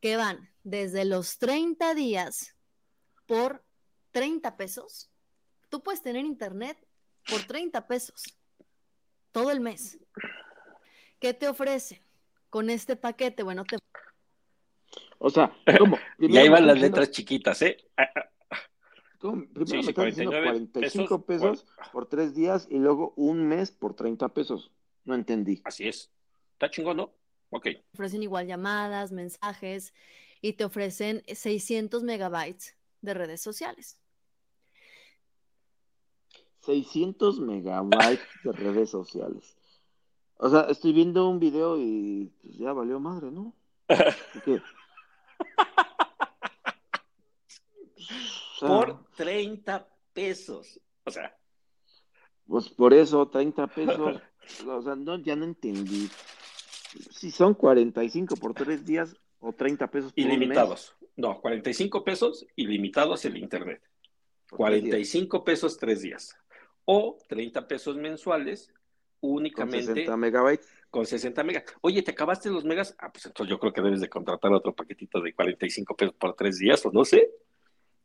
que van desde los 30 días por 30 pesos. Tú puedes tener internet por 30 pesos todo el mes. ¿Qué te ofrece con este paquete? Bueno, te o sea, ¿cómo? [LAUGHS] y ahí van las letras chiquitas, ¿eh? Ah, ah. ¿Cómo? Primero me estás diciendo 45 pesos, por tres días y luego un mes por 30 pesos. No entendí. Así es. Está chingón, ¿no? Ok. Ofrecen igual llamadas, mensajes y te ofrecen 600 megabytes de redes sociales. 600 megabytes de redes sociales. O sea, estoy viendo un video y pues, ya valió madre, ¿no? [LAUGHS] O [LAUGHS] sea, Por 30 pesos. O sea, Pues por eso, 30 pesos. [LAUGHS] O sea, no, ya no entendí. Si son 45 por tres días o 30 pesos por un mes. ilimitados. No, 45 pesos ilimitados el internet. por tres días. 45 pesos tres días. O 30 pesos mensuales Con únicamente 60 megabytes. Con 60 megas. Oye, ¿te acabaste los megas? Ah, pues entonces yo creo que debes de contratar otro paquetito de 45 pesos por tres días, o no sé.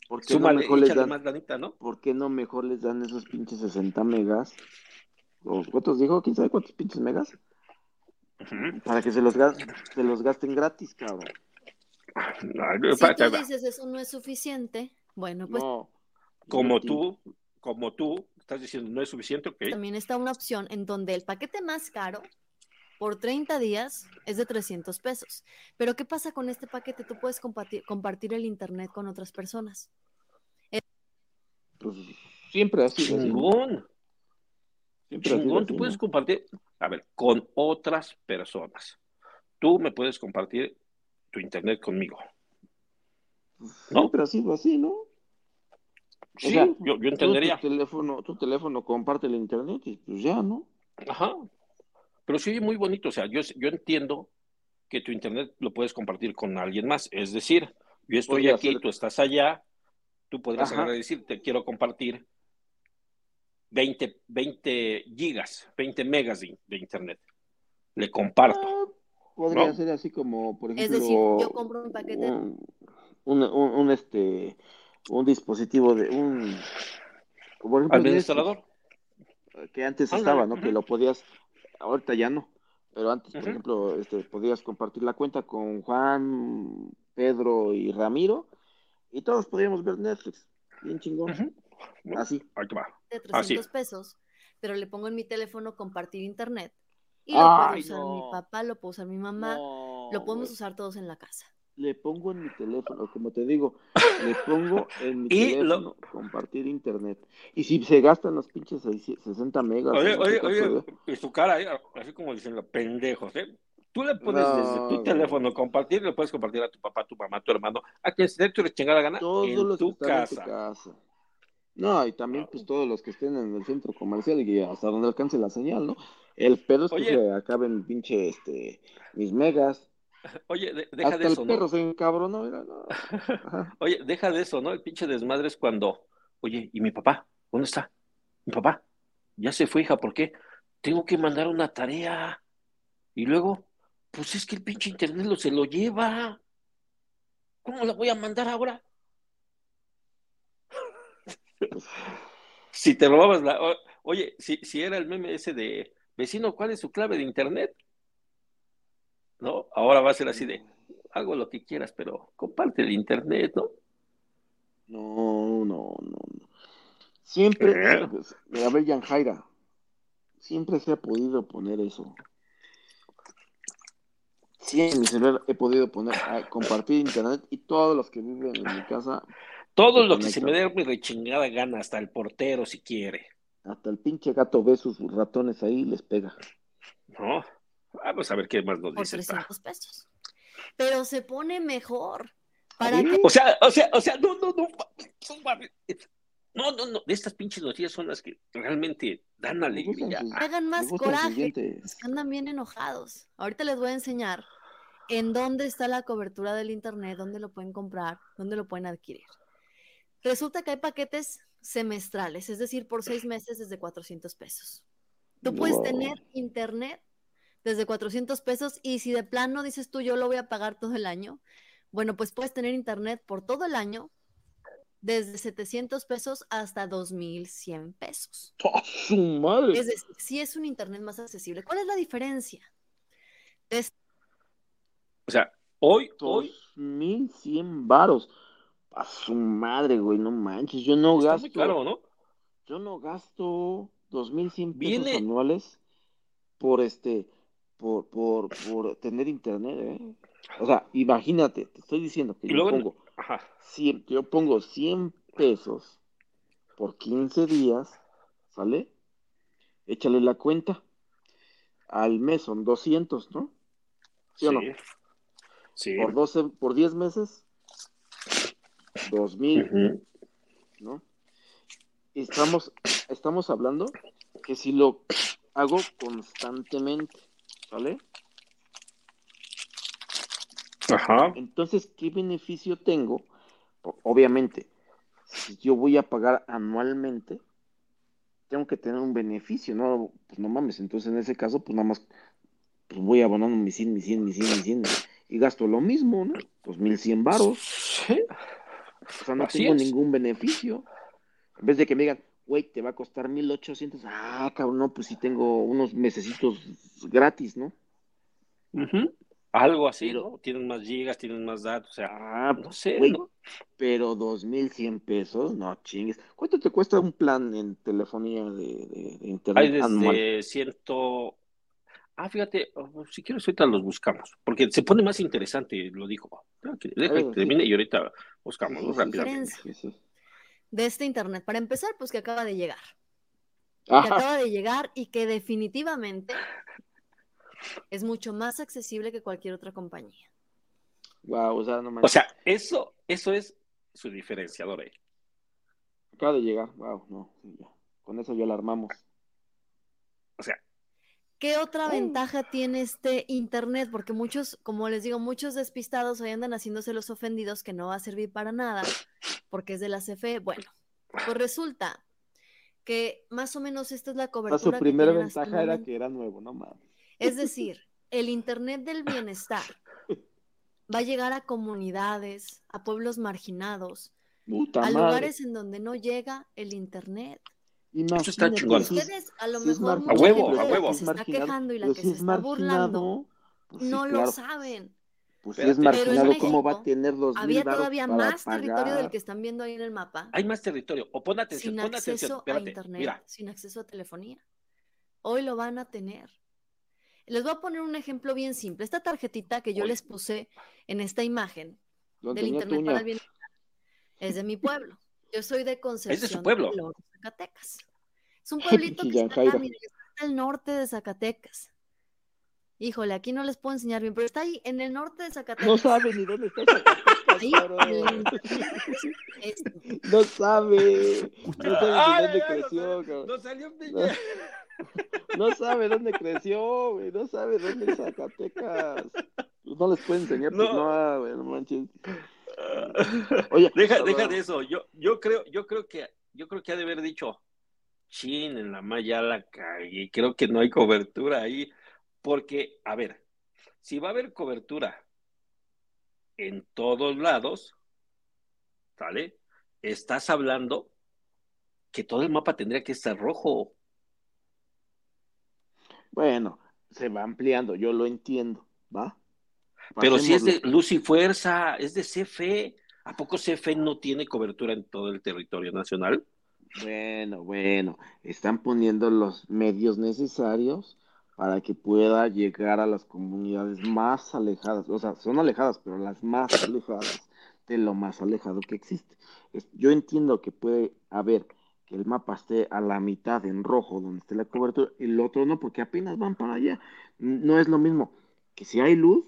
¿Por qué, no Súmale, mejor les dan, más lanita, ¿no? ¿Por qué no mejor les dan esos pinches 60 megas? ¿O ¿Cuántos dijo? ¿Quién sabe cuántos pinches megas? Para que se los, gas- se los gasten gratis, cabrón. No, Si tú dices eso no es suficiente, bueno, pues no. como tú, como tú estás diciendo, no es suficiente, ok. también está una opción en donde el paquete más caro por 30 días es de 300 pesos. Pero ¿qué pasa con este paquete? Tú puedes compartir, compartir el internet con otras personas. Pues siempre ha sido así. Chingón, Siempre chingón. así, Tú puedes ¿no? compartir, a ver, con otras personas. Tú me puedes compartir tu internet conmigo. ¿no? Siempre ha sido así, ¿no? Sí, sea, yo, yo entendería. Tu teléfono, tu teléfono comparte el internet y pues ya, ¿no? Ajá. Pero sí, muy bonito. O sea, yo, yo entiendo que tu internet lo puedes compartir con alguien más. Es decir, yo estoy Podría aquí, ser- tú estás allá, tú Ajá. y decir, te quiero compartir 20, 20 gigas, 20 megas de, de internet. Le comparto. Ah, podría ¿No? ser así como, por Es ejemplo, decir, yo compro un paquete un, un, un- un, este un dispositivo de un por ejemplo, Administrador. Netflix, que antes estaba, ¿no? Que lo podías, ahorita ya no, pero antes, por ejemplo, este, podías compartir la cuenta con Juan, Pedro y Ramiro y todos podíamos ver Netflix, bien chingón, Ujú. Bueno, así. ahí te va. de Así. 300 pesos, pero le pongo en mi teléfono compartir internet. Y Ay, lo puede usar no. mi papá, lo puede usar mi mamá, No, lo podemos usar todos en la casa. Le pongo en mi teléfono, como te digo, le pongo en mi [LAUGHS] Y lo- teléfono compartir internet. Y si se gastan los pinches 600 60 megas. Oye, oye, oye, y su cara, eh, así como dicen los pendejos, ¿eh? Tú le pones No, desde tu no. teléfono compartir, le puedes compartir a tu papá, tu mamá, tu hermano, a quien se dé tu chingada gana todos en los tu que están casa. en tu casa. No, y también pues todos los que estén en el centro comercial y hasta donde alcance la señal, ¿no? El pedo es que Oye. se acaben pinche este mis megas. [LAUGHS] Oye, de- deja hasta de eso, el ¿no? perro se encabronó, mira, no. [LAUGHS] Oye, deja de eso, ¿no? El pinche desmadre es cuando, oye, ¿y mi papá? ¿Dónde está? Mi papá. Ya se fue, hija, ¿por qué? Tengo que mandar una tarea. Y luego, pues es que el pinche internet lo se lo lleva. ¿Cómo la voy a mandar ahora? [LAUGHS] si te robabas la. Oye, si, si era el meme ese de vecino, ¿cuál es su clave de internet? ¿No? Ahora va a ser así de hago lo que quieras, pero comparte el internet, ¿no? No, no, no, no. Siempre, ¿Eh? pues, a ver, Jan Jaira, siempre se ha podido poner eso. Sí, en mi celular he podido poner a compartir internet y todos los que viven en mi casa, Todo Se lo que se me dé mi rechingada gana, hasta el portero si quiere, hasta el pinche gato ve sus ratones ahí y les pega. ¿no? Vamos a ver qué más nos por dice. esta. 300 pesos. Pero se pone mejor. ¿Para. O sea, o sea, o sea, no, no, no, no, no, no, estas pinches noticias son las que realmente dan alegría. Hagan más coraje. dientes. Los que andan bien enojados. Ahorita les voy a enseñar en dónde está la cobertura del internet, dónde lo pueden comprar, dónde lo pueden adquirir. Resulta que hay paquetes semestrales, es decir, por seis meses desde 400 pesos. Tú puedes Wow. tener internet desde 400 pesos y si de plano dices tú yo lo voy a pagar todo el año, bueno, pues puedes tener internet por todo el año desde 700 pesos hasta 2100 pesos. [LAUGHS] ¡Ah, su madre! Es decir, sí es un internet más accesible. ¿Cuál es la diferencia? Es- O sea, hoy, hoy 2100 varos. A su madre, güey, no manches. Yo no está gasto. caro, ¿no? Yo no gasto 2100 pesos Viene- anuales por este. Por, por, por tener internet, ¿eh? O sea, imagínate, te estoy diciendo que Y yo luego, pongo ajá, 100, yo pongo 100 pesos por 15 días, ¿sale? Échale la cuenta. Al mes son 200, ¿no? ¿Sí, o no? Sí. Por 12, por 10 meses, 2000, Ujú. ¿no? Y Estamos, estamos hablando que si lo hago constantemente, ¿sale? Ajá. Entonces, ¿qué beneficio tengo? Obviamente, si yo voy a pagar anualmente, tengo que tener un beneficio, ¿no? Pues no mames, entonces en ese caso, pues nada más, pues voy abonando mis 100, mis 100, mis 100, mis 100, y gasto lo mismo, ¿no? Pues 1100 varos, Sí. o sea, no Así tengo es. ningún beneficio. En vez de que me digan, güey, te va a costar 1800, ah, cabrón, no, pues sí tengo unos mesecitos gratis, ¿no? Algo así, Pero- ¿no? Tienen más gigas, tienen más datos, o sea, Ah, no sé, güey, ¿no? pero 2100 pesos, no chingues. ¿Cuánto te cuesta un plan en telefonía de, de- de internet Hay anual? desde ciento... Ah, fíjate, oh, si quieres ahorita los buscamos, porque se pone más interesante, lo dijo. Deja que, deja que sí. termine y ahorita buscamos sí, ¿no? sí, rápidamente. sí, sí. De este internet. Para empezar, pues que acaba de llegar. Que acaba de llegar y que definitivamente es mucho más accesible que cualquier otra compañía. Wow, o sea, no O sea, eso, eso es su diferenciador, ¿eh? Acaba de llegar, wow, no, sí, ya. Con eso ya la armamos. O sea, ¿Qué otra Oh. ventaja tiene este internet? Porque muchos, como les digo, muchos despistados ahí andan haciéndose los ofendidos que no va a servir para nada porque es de la CFE. Bueno, pues resulta que más o menos esta es la cobertura su primera ventaja era que era nuevo, no mames. Es decir, el Internet del bienestar va a llegar a comunidades, a pueblos marginados, Puta a madre. lugares en donde no llega el Internet. Imagínate, está chingón. Ustedes, a lo mejor, huevo, a huevo. que es se está marginado, quejando y la que se es está burlando, pues sí, no lo saben. Pues si es marginado, ¿cómo va a tener dos mil Había todavía para más territorio del que están viendo ahí en el mapa, hay más territorio. O pon atención, sin pon atención. acceso a Internet, mira, sin acceso a telefonía. Hoy lo van a tener. Les voy a poner un ejemplo bien simple. Esta tarjetita que yo Oye. les puse en esta imagen del Internet para el bienestar es de mi pueblo. Yo soy de Concepción pueblo? del Oro, Zacatecas. Es un [LAUGHS] pueblito que está, Jairo. acá, mira, está al norte de Zacatecas. Híjole, aquí no les puedo enseñar bien, pero está ahí en el norte de Zacatecas. No sabe ni dónde está Zacatecas. [LAUGHS] No sabe. No sabe Ay, ni dónde ay, creció, cabrón. no salió No, [LAUGHS] no sabe dónde creció, güey. No sabe dónde es Zacatecas. Pues no les puede enseñar, pues No. no, güey, no manches. Oye, Deja, deja de eso. Yo, yo creo, yo creo que, yo creo que ha de haber dicho, chin, en la malla la cagué. Creo que no hay cobertura ahí. Porque, a ver, si va a haber cobertura en todos lados, ¿sale? Estás hablando que todo el mapa tendría que estar rojo. Bueno, se va ampliando, yo lo entiendo, ¿va? Pero si es de luz y fuerza, es de CFE. ¿A poco CFE no tiene cobertura en todo el territorio nacional? Bueno, bueno, están poniendo los medios necesarios para que pueda llegar a las comunidades más alejadas, o sea, son alejadas, pero las más alejadas de lo más alejado que existe. Yo entiendo que puede haber que el mapa esté a la mitad en rojo, donde esté la cobertura, y el otro no, porque apenas van para allá. No es lo mismo que si hay luz,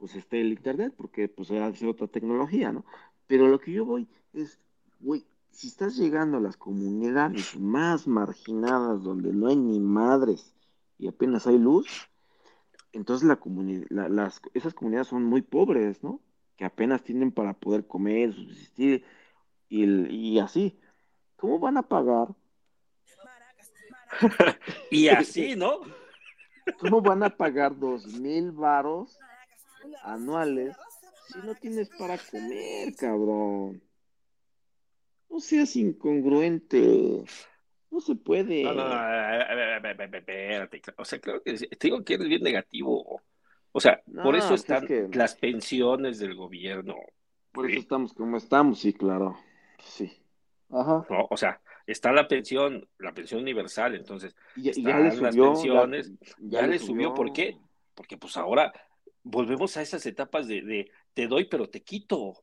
pues esté el internet, porque pues es otra tecnología, ¿no? Pero lo que yo voy es, güey, si estás llegando a las comunidades más marginadas donde no hay ni madres y apenas hay luz, entonces la comuni- la- las, esas comunidades son muy pobres, ¿no? Que apenas tienen para poder comer, subsistir y, y así. ¿Cómo van a pagar? [LAUGHS] Y así, ¿no? ¿Cómo van a pagar dos mil varos anuales si no tienes para comer, cabrón? No seas incongruente. No se puede. No, no, no, espérate. O sea, creo que te digo que eres bien negativo. O sea, No, por eso pues es están que- las pensiones del gobierno, Por eso estamos como estamos, sí, claro. Sí. Ajá. ¿no? O sea, está la pensión, la pensión universal, entonces, Y, ya- le las subió. pensiones, ya, ya le subió, ¿por qué? Porque pues ahora volvemos a esas etapas de, de te doy, pero te quito.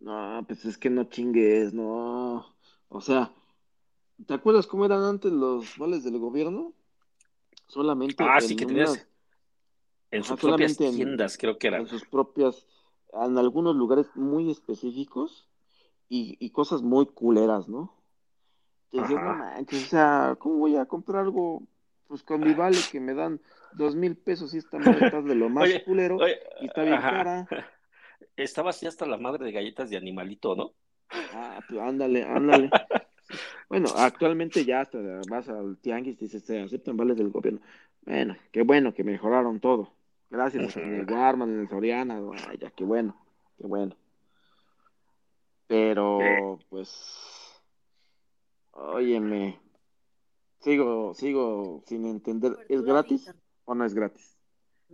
No, pues es que no chingues, no. O sea, ¿te acuerdas cómo eran antes los vales del gobierno? Solamente Ah, en sí, que unas- tenías en sus propias en- tiendas, creo que en eran. sus propias, en algunos lugares muy específicos y, y cosas muy culeras, ¿no? Te decías, no manches, o sea, ¿cómo voy a comprar algo? Pues con mi vale que me dan dos mil pesos y esta madre está de lo más Oye, culero Oye, y está bien ajá. cara. [LAUGHS] Estabas ya hasta la madre de galletas de animalito, ¿no? Ah, pues ándale, ándale. Bueno, actualmente ya hasta vas al tianguis y dices, se aceptan vales del gobierno. Bueno, qué bueno que mejoraron todo. Gracias en el. Walmart, en el Soriana, ya, qué bueno, qué bueno. Pero, pues, óyeme, sigo, sigo sin entender, ¿es gratis o no es gratis?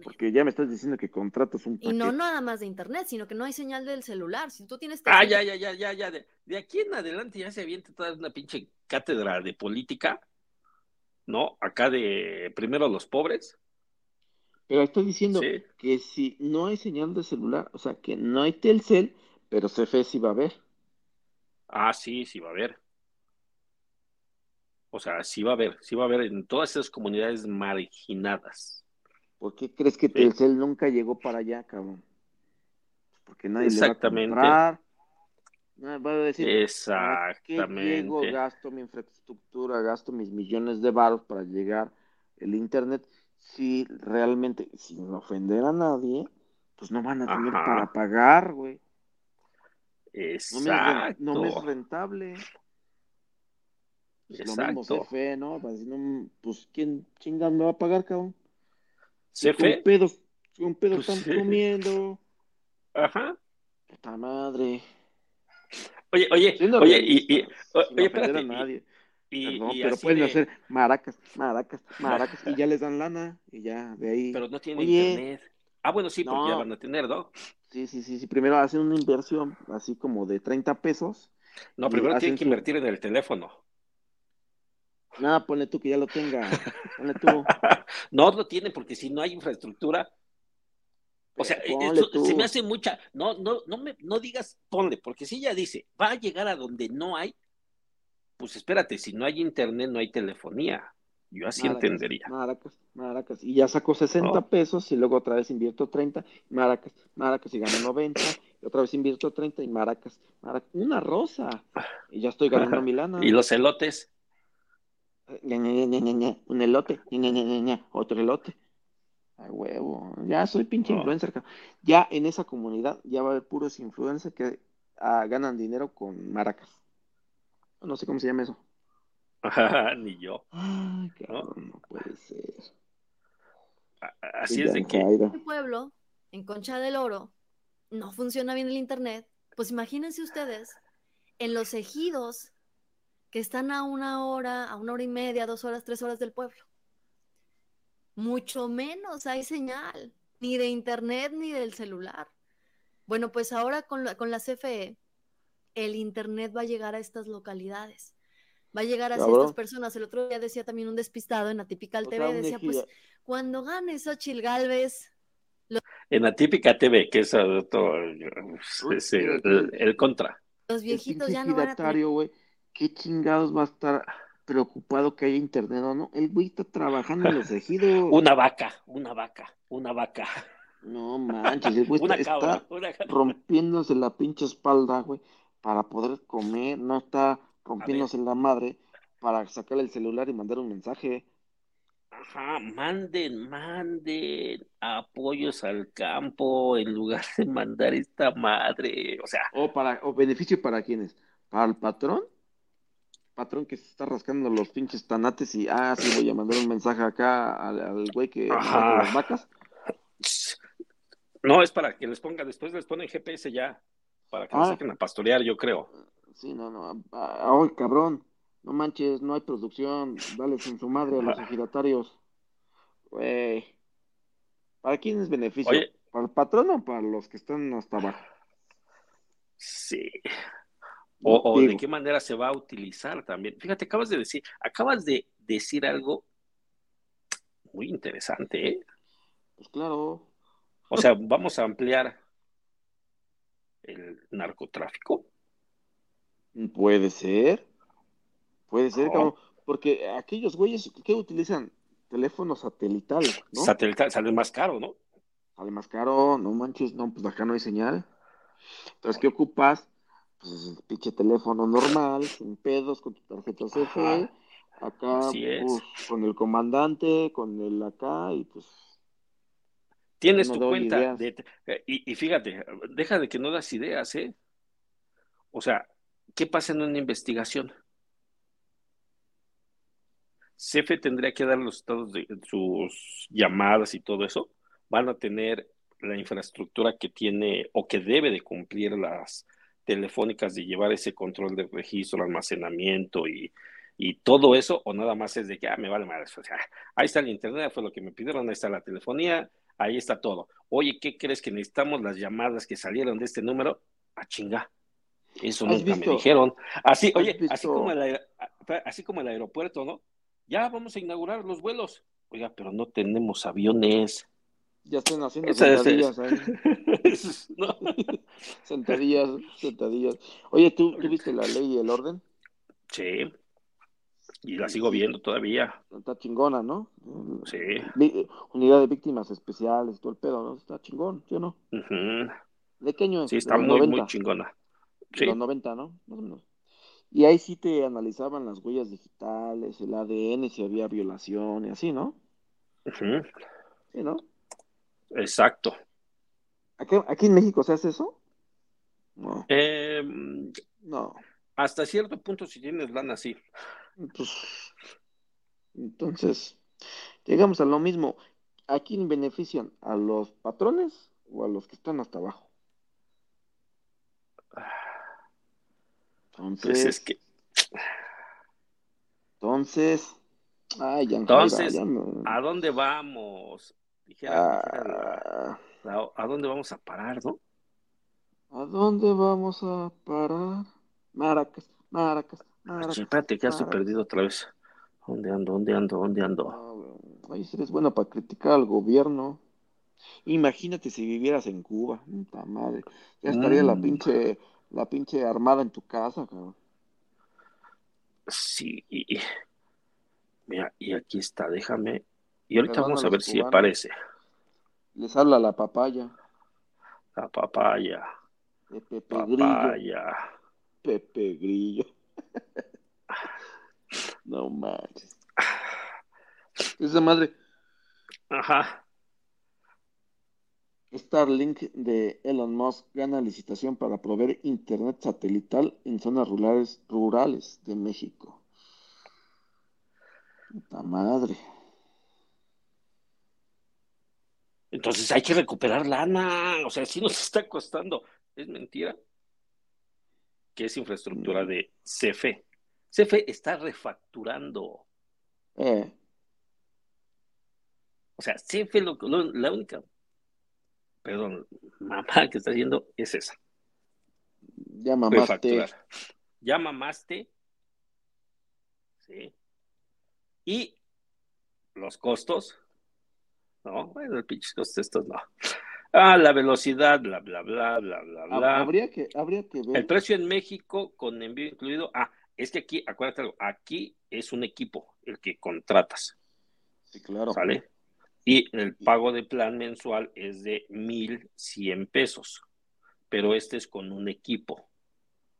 Porque ya me estás diciendo que contratas un Y no paquete. nada más de internet, sino que no hay señal del celular. Si tú tienes Ah, 300 ya, ya, ya, ya, ya. De, de aquí en adelante ya se avienta toda una pinche cátedra de política, ¿no? Acá de primero los pobres. Pero estás diciendo Sí. que si no hay señal de celular, o sea, que no hay Telcel, pero CFE sí va a haber. Ah, sí, sí va a haber. O sea, sí va a haber, sí va a haber en todas esas comunidades marginadas. ¿Por qué crees que Sí. Telcel nunca llegó para allá, cabrón? Porque nadie le va a Exactamente. comprar. Va a decir, ¿para qué Exactamente. llego, gasto mi infraestructura, gasto mis millones de baros para llegar el internet? Si realmente, sin ofender a nadie, pues no van a tener Ajá. para pagar, güey. No me, es ren- no me es Exacto. rentable. Pues lo mismo. CFE, ¿no? Decir, no, Pues, ¿quién chingas me va a pagar, cabrón? Si CFE, con pedos, con pedos Pues están sí. comiendo. ajá. Puta madre. Oye, oye, Siendo oye, y, y- o- oye, espérate, a nadie. y, Perdón, y pero pueden de- hacer maracas, maracas, maracas, y ya les dan lana, y ya, de ahí. pero no tiene Oye, internet. Ah, bueno, sí, porque ya No. van a tener, ¿no? sí, sí, sí, sí, primero hacen una inversión, así como de 30 pesos. No, primero tienen que invertir en el teléfono. Nada, ponle tú que ya lo tenga, [LAUGHS] ponle tú. No lo tienen porque si no hay infraestructura, o sea, tú. se me hace mucha, no, no, no me, no digas ponle, porque si ella dice, va a llegar a donde no hay, pues espérate, si no hay internet, no hay telefonía. Yo así Maracas, entendería. Maracas, maracas. Y ya sacó 60 No. pesos y luego otra vez invierto 30, maracas, maracas y gano 90, y otra vez invierto 30 y maracas, maracas. Una rosa. Y ya estoy ganando [LAUGHS] mi lana. Y los elotes, Un elote, otro elote. Ay, huevo. Ya soy pinche No. influencer. Ya en esa comunidad ya va a haber puros influencers que ah, ganan dinero con maracas. No sé cómo se llama eso. [LAUGHS] ni yo. Ay, cabrón, no puede ser. Así es de que, Jairo. mi pueblo, en Concha del Oro, no funciona bien el internet, pues imagínense ustedes en los ejidos que están a una hora, a una hora y media, dos horas, tres horas del pueblo. Mucho menos hay señal, ni de internet ni del celular. Bueno, pues ahora con la, con la CFE, el internet va a llegar a estas localidades. Va a llegar hacia Cabrón. estas personas. El otro día decía también un despistado en Atípica TV, sea, decía, pues cuando gane Xochitl Galvez, en Atípica TV, que es, otro- es el, el- el contra. los El viejitos ya no van a ¿qué chingados va a estar preocupado que haya internet o no? El güey está trabajando en los [LAUGHS] ejidos. Una vaca, una vaca, una vaca. No manches, el güey [LAUGHS] Una está, cabra, está rompiéndose la pinche espalda, güey, para poder comer, no está rompiéndose la madre para sacarle el celular y mandar un mensaje. Ajá, manden, manden apoyos al campo en lugar de mandar esta madre. O sea, O para, o beneficio para quiénes, para el patrón, patrón que se está rascando los pinches tanates y ah, sí voy a mandar un mensaje acá al, al güey que Ajá. las vacas. no es para que les ponga, después les ponen GPS ya, para que Ah. nos saquen a pastorear, yo creo. Sí, no, no. Ay, cabrón. No manches, no hay producción. Dale en su madre a los [LAUGHS] ejidatarios. Güey. ¿Para quién es beneficio? Oye. ¿Para el patrón o para los que están hasta abajo? Sí. O, o de qué manera se va a utilizar también. Fíjate, acabas de decir, acabas de decir algo muy interesante, ¿eh? Pues claro. O sea, vamos a ampliar el narcotráfico. Puede ser. Puede ser, No. cabrón. Porque aquellos güeyes que utilizan teléfonos satelitales, ¿no? Satelital sale más caro, ¿no? Sale más caro, no manches, no, pues acá no hay señal. Entonces, ¿qué ocupas? Pues pinche teléfono normal, sin pedos, con tu tarjeta CFE. Acá, pues, con el comandante, con el acá, y pues, Tienes No tu cuenta de, y, y fíjate, deja de que no das ideas, ¿eh? O sea, ¿qué pasa en una investigación? CFE tendría que dar los estados de sus llamadas y todo eso. Van a tener la infraestructura que tiene o que debe de cumplir las telefónicas de llevar ese control de registro, almacenamiento y, y todo eso, o nada más es de que, ah, me vale madre. O sea, ahí está el internet, fue lo que me pidieron, ahí está la telefonía, ahí está todo. Oye, ¿qué crees que necesitamos las llamadas que salieron de este número? A chinga. Eso ¿Has nunca visto- me dijeron. Así, oye, así como, el, así como el aeropuerto, ¿no? Ya vamos a inaugurar los vuelos. Oiga, pero no tenemos aviones. Ya están haciendo sentadillas ahí. [LAUGHS] No. [LAUGHS] Sentadillas, sentadillas. Oye, ¿tú, ¿tú viste la ley y el orden? Sí. Y la sigo viendo todavía. Está chingona, ¿no? Sí. Vi- Unidad de víctimas especiales, todo el pedo, ¿no? Está chingón, ¿sí o no? Ujú. ¿De qué año es? Sí, está muy, 90. muy chingona. De los 90, ¿no? Más o menos. Y ahí sí te analizaban las huellas digitales, el ADN, si había violación y así, ¿no? Sí, ¿no? Exacto. ¿Aquí, aquí en México se hace eso? No, Eh, no. hasta cierto punto, si tienes lana, sí. Pues, entonces, llegamos a lo mismo. ¿A quién benefician? ¿A los patrones o a los que están hasta abajo? Entonces, Pues es que, entonces, ay, ya, Entonces, ya ¿a dónde vamos? Dijera, Ah, ¿a dónde vamos a parar, no? ¿A dónde vamos a parar? Maracas, Maracas, Maracas. Espérate, que ya estoy Maracas. perdido otra vez. ¿Dónde ando? ¿Dónde ando? ¿Dónde ando? Ah, si eres bueno para criticar al gobierno. Imagínate si vivieras en Cuba, puta madre. Ya estaría la Mm. pinche, la pinche armada en tu casa, cabrón. Sí. Mira, y aquí está, déjame. Y ahorita vamos a ver si cubanos. aparece. Les habla la papaya, La papaya, de Pepe Grillo, papaya. Pepe Grillo. [LAUGHS] No manches. Esa madre, Ajá. Starlink de Elon Musk gana licitación para proveer internet satelital en zonas rurales, rurales de México. Puta madre. Entonces hay que recuperar lana. O sea, sí nos [LAUGHS] está costando. Es mentira que es infraestructura de CFE. CFE está refacturando. Eh, O sea, CFE lo, lo- la única, perdón, mamá que está haciendo es esa. ya mamaste. refacturar. Ya mamaste. Sí. Y los costos. No, bueno, el pinche costos estos no. Ah, la velocidad, bla, bla, bla, bla, bla, bla. Habría que, habría que ver. El precio en México con envío incluido. Ah, es que aquí, acuérdate algo, aquí es un equipo el que contratas, Sí, claro. ¿sale? Y el pago de plan mensual es de 1100 pesos, pero este es con un equipo,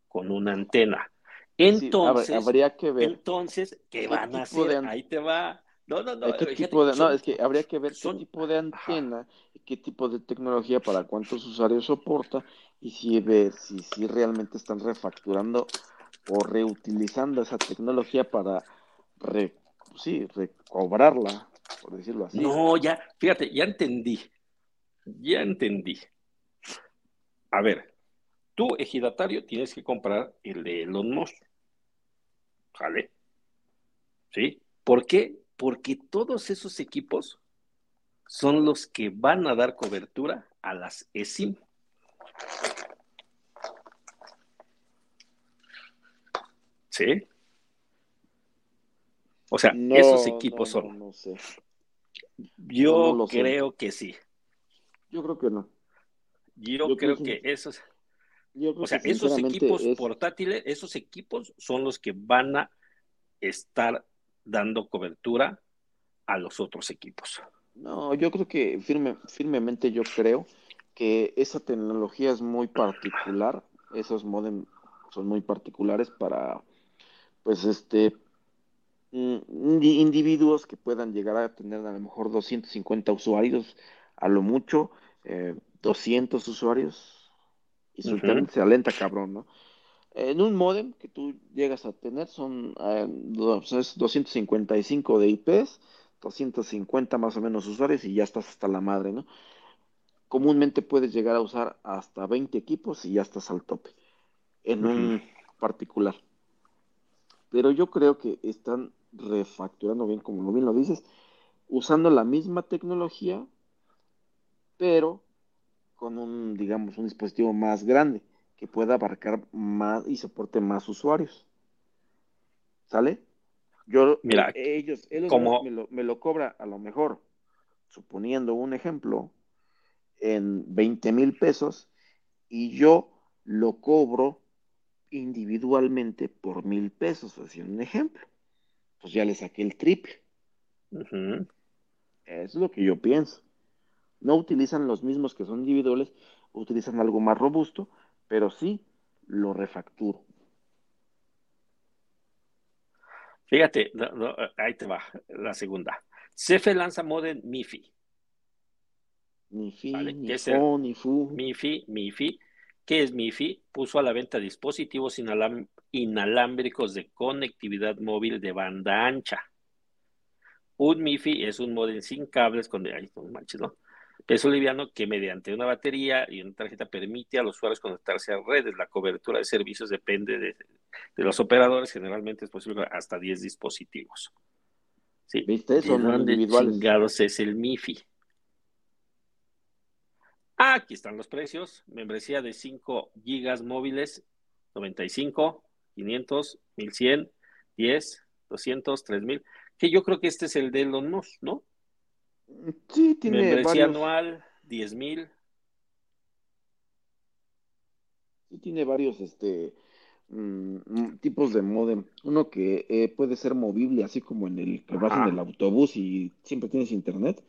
con una antena. Entonces, hab- habría que ver entonces, ¿qué van a de hacer? Ahí te va. No, no, no. qué tipo de, no, es que habría que ver son- qué tipo de antena, qué tipo de tecnología para cuántos usuarios soporta y si ver si, si realmente están refacturando o reutilizando esa tecnología para re, sí, recobrarla, por decirlo así. No, ya, fíjate, ya entendí. Ya entendí. A ver, tú, ejidatario, tienes que comprar el de Elon Musk. ¿Sale? ¿Sí? ¿Por qué? Porque todos esos equipos son los que van a dar cobertura a las ESIM. ¿Sí? O sea, No, esos equipos no, son. no sé. Yo sé. creo que sí. Yo creo que no. Yo, Yo creo creo que que- esos, Yo creo o sea, que esos equipos es- portátiles, esos equipos son los que van a estar dando cobertura a los otros equipos. No, yo creo que firme, firmemente yo creo que esa tecnología es muy particular, esos modem son muy particulares para, pues, este, mm, indi- individuos que puedan llegar a tener a lo mejor 250 usuarios, a lo mucho, eh, 200 usuarios, y su Ujú. internet se alenta cabrón, ¿no? En un modem que tú llegas a tener son eh, dos- es 255 de IPs, 250 más o menos usuarios y ya estás hasta la madre, ¿no? Comúnmente puedes llegar a usar hasta 20 equipos y ya estás al tope en un particular. Pero yo creo que están refacturando bien, como bien lo dices, usando la misma tecnología, pero con un, digamos, un dispositivo más grande que pueda abarcar más y soporte más usuarios. ¿Sale? Yo, Mira, eh, ellos, ellos como- me, lo, me lo cobra a lo mejor, suponiendo un ejemplo, en 20 mil pesos y yo lo cobro individualmente por mil pesos, así un ejemplo. Pues ya le saqué el triple. Es lo que yo pienso. No utilizan los mismos que son individuales, utilizan algo más robusto, pero sí lo refacturo. Fíjate, no, no, ahí te va la segunda. CFE lanza modem MIFI. Ni fi, Vale, ni ¿qué es fo, ni fu. MIFI, MIFI. ¿Qué es MIFI? Puso a la venta dispositivos inalam- inalámbricos de conectividad móvil de banda ancha. Un MIFI es un modem sin cables con ay, no manches, ¿no? Peso liviano que mediante una batería y una tarjeta permite a los usuarios conectarse a redes. La cobertura de servicios depende de, de los operadores. Generalmente es posible hasta 10 dispositivos. ¿Sí? ¿Viste? ¿De Son dónde individuales. chingados es el MIFI? Ah, aquí están los precios. Membresía de 5 gigas móviles, 95, 500, 1100, 10, 200, 3000. Que yo creo que este es el de Elon Musk, ¿no? Sí, tiene Membresía varios, anual, 10 mil. sí tiene varios este, mm, mm, tipos de modem. Uno que eh, puede ser movible, así como en el que vas en el autobús y siempre tienes internet.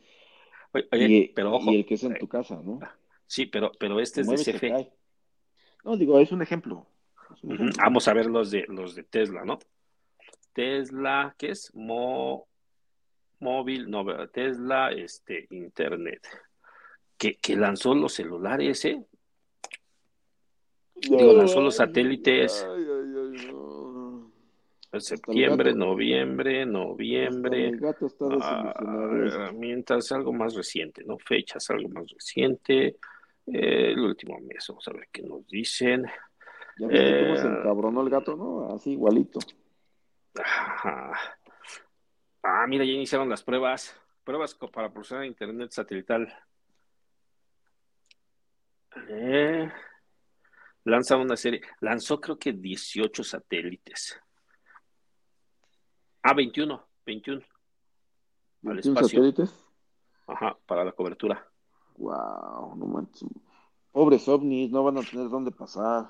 Oye, y, pero ojo. y el que es en eh, tu casa, ¿no? Sí, pero, pero este Te es de CFE. No, digo, es un ejemplo. Es un Ujú. ejemplo. Vamos a ver los de los de Tesla, ¿no? Tesla, ¿qué es? Mo- móvil, no. Tesla, este, Internet. Que, que lanzó los celulares, ¿eh? Digo, lanzó los satélites. ay, ay, ay, no. En septiembre, gato. noviembre, noviembre. mi gato está desilusionado. Ah, herramientas, algo más reciente, ¿no? Fechas, algo más reciente. Eh, el último mes, vamos a ver qué nos dicen. ¿Ya viste cómo se Eh, encabronó el gato, no? Así igualito. Ajá. Ah, mira, ya iniciaron las pruebas. Pruebas para proporcionar internet satelital. Eh, lanza una serie. Lanzó creo que 18 satélites. Ah, 21. 21. Al 21 espacio. satélites. Ajá, para la cobertura. Wow, no manches. Pobres ovnis, no van a tener dónde pasar.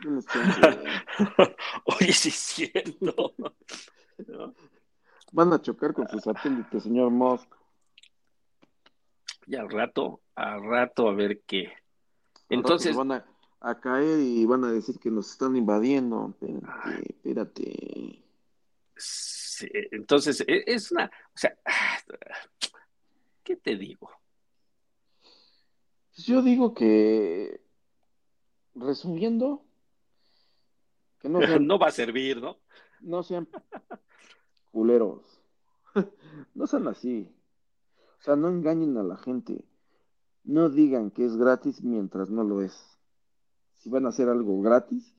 [LAUGHS] Chance. Oye, sí es cierto. [LAUGHS] ¿No? Van a chocar con sus satélites, señor Musk. Y al rato, al rato a ver qué. Entonces, van a, a caer y van a decir que nos están invadiendo. Espérate, espérate. Sí, entonces, e- es una, o sea, [SIGHS] ¿qué te digo? Pues yo digo que, resumiendo, que no [LAUGHS] sean, No va a servir, ¿no? no sean [LAUGHS] [LAUGHS] No sean así. O sea, no engañen a la gente. No digan que es gratis mientras no lo es. Si van a hacer algo gratis,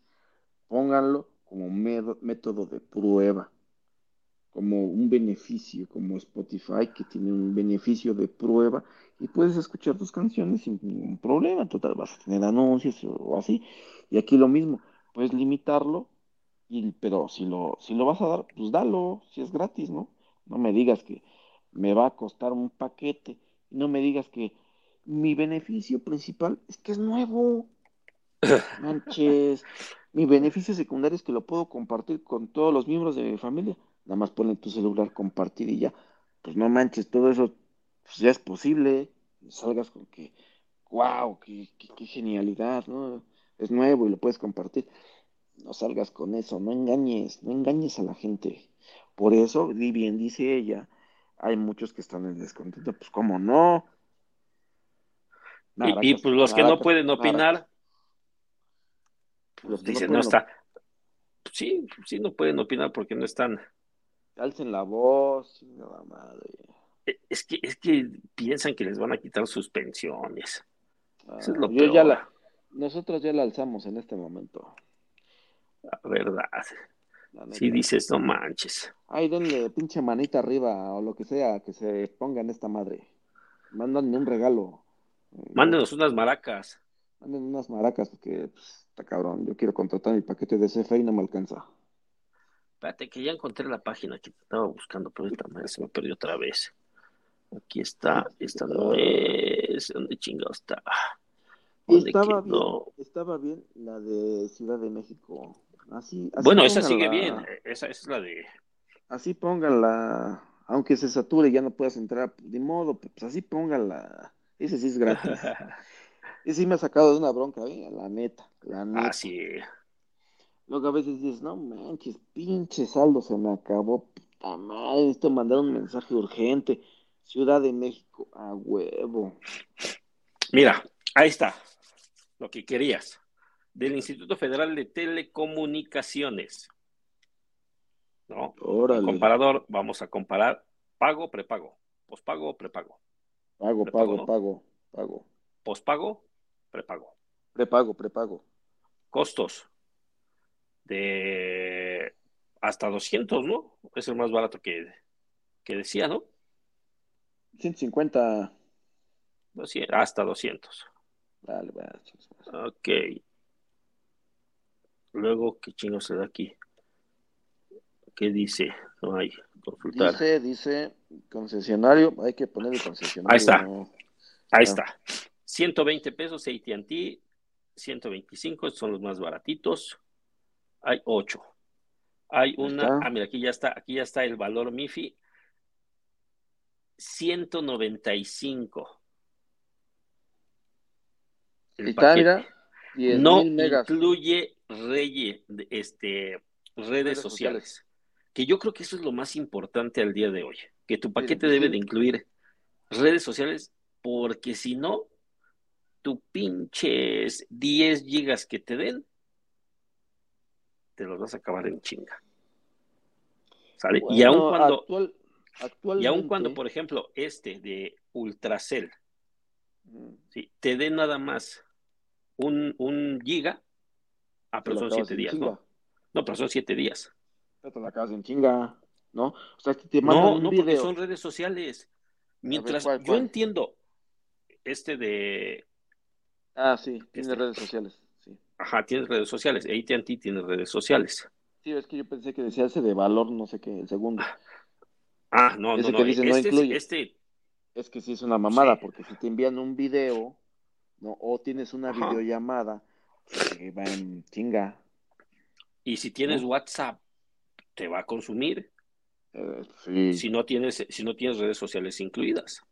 pónganlo como método de prueba, como un beneficio, como Spotify, que tiene un beneficio de prueba y puedes escuchar tus canciones sin ningún problema. Total, vas a tener anuncios o así. Y aquí lo mismo, puedes limitarlo, y, pero si lo, si lo vas a dar, pues dalo, si es gratis, ¿no? No me digas que me va a costar un paquete, no me digas que mi beneficio principal es que es nuevo. [LAUGHS] Manches. Mi beneficio secundario es que lo puedo compartir con todos los miembros de mi familia. Nada más ponle tu celular, compartir y ya. Pues no manches, todo eso pues ya es posible. Salgas con que, wow, qué, qué, qué genialidad, ¿no? Es nuevo y lo puedes compartir. No salgas con eso, no engañes, no engañes a la gente. Por eso, di bien dice ella, hay muchos que están en descontento. Pues, ¿cómo no? Y, pues los que no pueden opinar, Los que dicen, no, está. Sí, sí, no pueden opinar porque no están. Alcen la voz, madre. Eh, Es que, es que piensan que les van a quitar sus pensiones. Eso es lo Ah, yo ya la, nosotros ya la alzamos en este momento. La verdad. la. Si dices, no manches. Ay, denle pinche manita arriba o lo que sea que se ponga en esta madre. Mándanme un regalo. Eh, Mándenos unas maracas. Manden unas maracas porque pues, está cabrón. Yo quiero contratar mi paquete de CFE y no me alcanza. Espérate, que ya encontré la página que estaba buscando, pero esta madre se me perdió otra vez. Aquí está, esta no es. ¿Dónde chingado está? Y ¿Dónde estaba bien, estaba bien la de Ciudad de México. Así, así Bueno, esa sigue bien. Esa, esa es la de. Así pónganla. Aunque se sature y ya no puedas entrar, pues, de modo, pues así pónganla. Ese sí es gratis. [LAUGHS] Ese sí me ha sacado de una bronca, ¿eh? La neta, la neta. Ah, sí. Luego a veces dices, no manches, pinche saldo se me acabó, puta madre, necesito mandar un mensaje urgente. Ciudad de México, a huevo. Mira, ahí está. Lo que querías. Del Instituto Federal de Telecomunicaciones. ¿No? Órale. Comparador, vamos a comparar pago, prepago. Pospago, prepago. Pago, Prepago, pago, ¿no? pago, pago. Pospago, prepago. Prepago, prepago. Costos de hasta 200, ¿no? Es el más barato que, que decía, ¿no? 150. 200, hasta 200. Dale, va, chicos. Ok. Luego, ¿qué chingo se da aquí? ¿Qué dice? No hay. Consultar. Dice, dice, concesionario, hay que poner el concesionario. Ahí está. no. Ahí Ah. está. 120 pesos AT&T, 125 son los más baratitos. Hay 8. Hay una, está. ah, mira, aquí ya está, aquí ya está el valor MIFI. 195. El está, mira, 10 no megas. incluye reye- de- este, redes, Redes sociales. sociales. Que yo creo que eso es lo más importante al día de hoy. Que tu paquete debe sí. de incluir redes sociales, porque si no, tu pinches 10 gigas que te den, te los vas a acabar en chinga. ¿Sale? y aun cuando, actual- actualmente, y aun cuando, por ejemplo, este de Ultracel, Mm, ¿sí? te dé nada más un, un giga, ah, pero son acabas 7 en días. ¿no? No, pero son 7 días. Pero te la acabas en chinga, ¿no? O sea, te mandan No, un no, porque video. son redes sociales. Mientras ¿cuál, yo cuál? entiendo este de, Ah, sí, tiene Este. redes sociales, sí. ajá, tienes redes sociales, AT&T tiene redes sociales. Sí, es que yo pensé que decía ese de valor, no sé qué, el segundo. Ah, no, no, Ese no, que dice no este, es- incluye. este, Es que sí es una mamada, Sí. porque si te envían un video, ¿no? O tienes una Ajá. videollamada, que va en chinga. y si tienes ¿No? WhatsApp, te va a consumir Eh, sí. si no tienes, si no tienes redes sociales incluidas.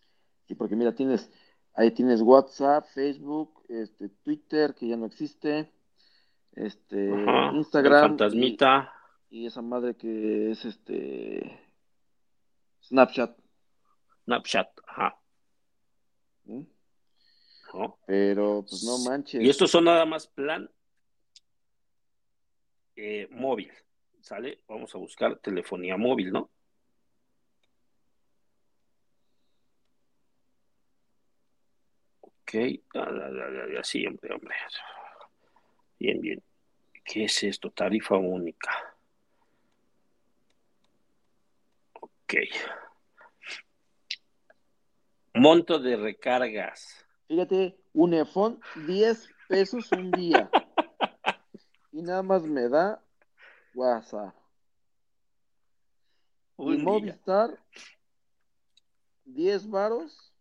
Sí, porque mira, tienes, ahí tienes WhatsApp, Facebook, este, Twitter, que ya no existe, este, Ajá, Instagram, fantasmita, y, y esa madre que es este, Snapchat, Snapchat, ajá, ¿no? ¿No? Pero, pues no manches. Y estos son nada más plan eh, móvil, ¿sale? Vamos a buscar telefonía móvil, ¿no? Ok, ya, ya, ya, ya, ya, sí, hombre, hombre. Bien, bien. ¿Qué es esto? Tarifa única. Ok. Monto de recargas. Fíjate, un iPhone, 10 pesos un día. y nada más me da WhatsApp. Un y. Movistar, 10 varos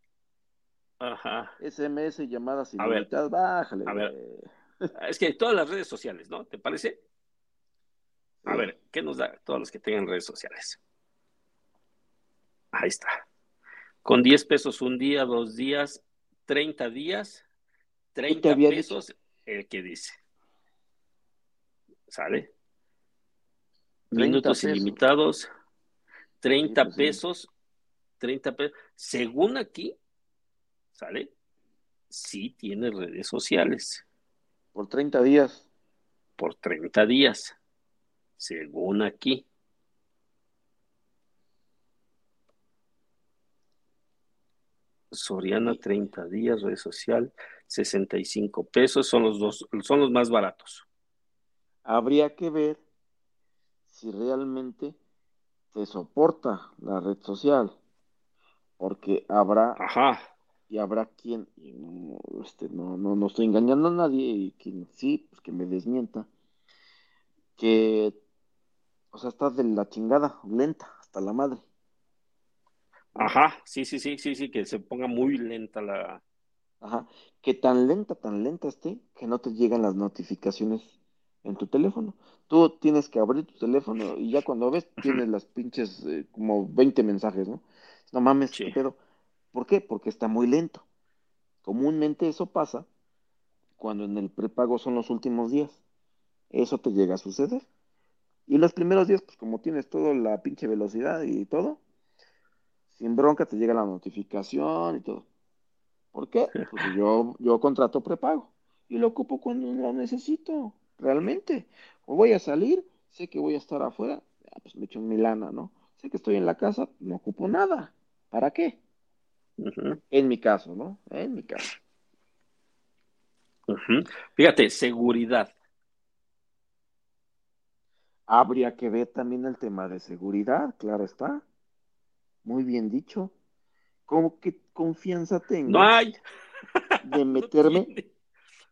Ajá. SMS, llamadas ilimitadas, bájale. A ver. Es que todas las redes sociales, ¿no? ¿Te parece? A Sí. ver, ¿qué nos da todos los que tengan redes sociales? Ahí está. Con 10 pesos un día, dos días, 30 días, 30 había pesos el que dice. ¿Sale? 30 Minutos pesos. ilimitados, 30 pues sí. pesos, 30 pesos. Según aquí, ¿sale? Sí tiene redes sociales Por 30 días. por 30 días, según aquí. Soriana 30 días, red social 65 pesos, son los dos, son los más baratos. Habría que ver si realmente te soporta la red social. Porque habrá Ajá, y habrá quien, y no, este, no, no, no estoy engañando a nadie, y quien sí, pues que me desmienta, que, o sea, está de la chingada, lenta, hasta la madre. Ajá, sí, sí, sí, sí, sí, que se ponga muy lenta la... Ajá, que tan lenta, tan lenta esté, que no te llegan las notificaciones en tu teléfono. Tú tienes que abrir tu teléfono y ya cuando ves, tienes las pinches, eh, como 20 mensajes, ¿no? No mames, Sí. ¿qué pedo? ¿Por qué? Porque está muy lento. Comúnmente eso pasa cuando en el prepago son los últimos días. Eso te llega a suceder. Y los primeros días, pues como tienes toda la pinche velocidad y todo, sin bronca te llega la notificación y todo. ¿Por qué? [LAUGHS] Pues yo, yo contrato prepago y lo ocupo cuando lo necesito, realmente. O voy a salir, sé que voy a estar afuera, ah, pues me echo mi lana, ¿no? Sé que estoy en la casa, no ocupo nada. ¿Para qué? En mi caso, ¿no? En mi caso. Fíjate, seguridad. Habría que ver también el tema de seguridad, claro está. Muy bien dicho. ¿Cómo qué confianza tengo No hay. [LAUGHS] de [LAUGHS] meterme?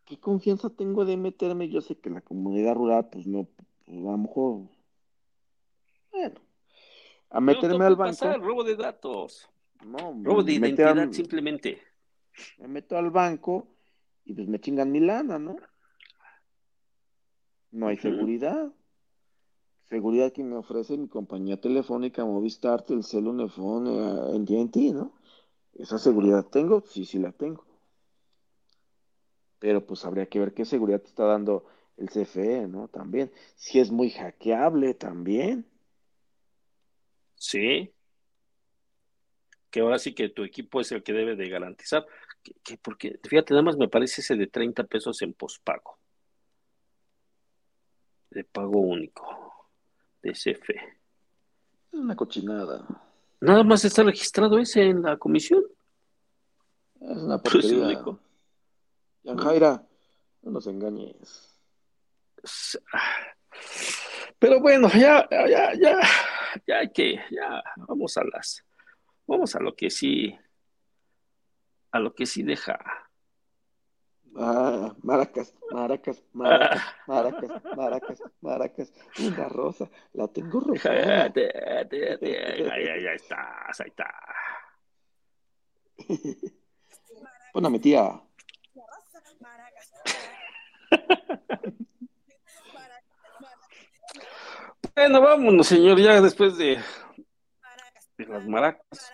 ¿Qué confianza tengo de meterme? Yo sé que la comunidad rural, pues no, pues, a lo mejor, bueno, a meterme al banco, pasar, robo de datos, no, robo de me identidad simplemente. me meto al banco y pues me chingan mi lana, ¿no? No hay Ujú. seguridad. Seguridad que me ofrece mi compañía telefónica Movistar, Telcel, Unifón, eh, AT&T, ¿no? Esa seguridad tengo, sí, sí la tengo. Pero pues habría que ver qué seguridad te está dando el CFE, ¿no? También. Si es muy hackeable también. Sí. Que ahora sí que tu equipo es el que debe de garantizar. Que porque, fíjate, nada más me parece ese de 30 pesos en pospago. De pago único. Es una cochinada. Nada más está registrado ese en la comisión. Es una Pues, es porquería. Yanjaira, no nos engañes. Pero bueno, ya, ya, ya, ya hay que, ya, vamos a las, vamos a lo que sí, a lo que sí deja. Ah, maracas, maracas, maracas, maracas, maracas, maracas. Una rosa, la tengo rosada. [LAUGHS] Ahí, ahí, ahí estás, ahí está. A mi tía. Bueno, vámonos, señor, ya después de, de las maracas.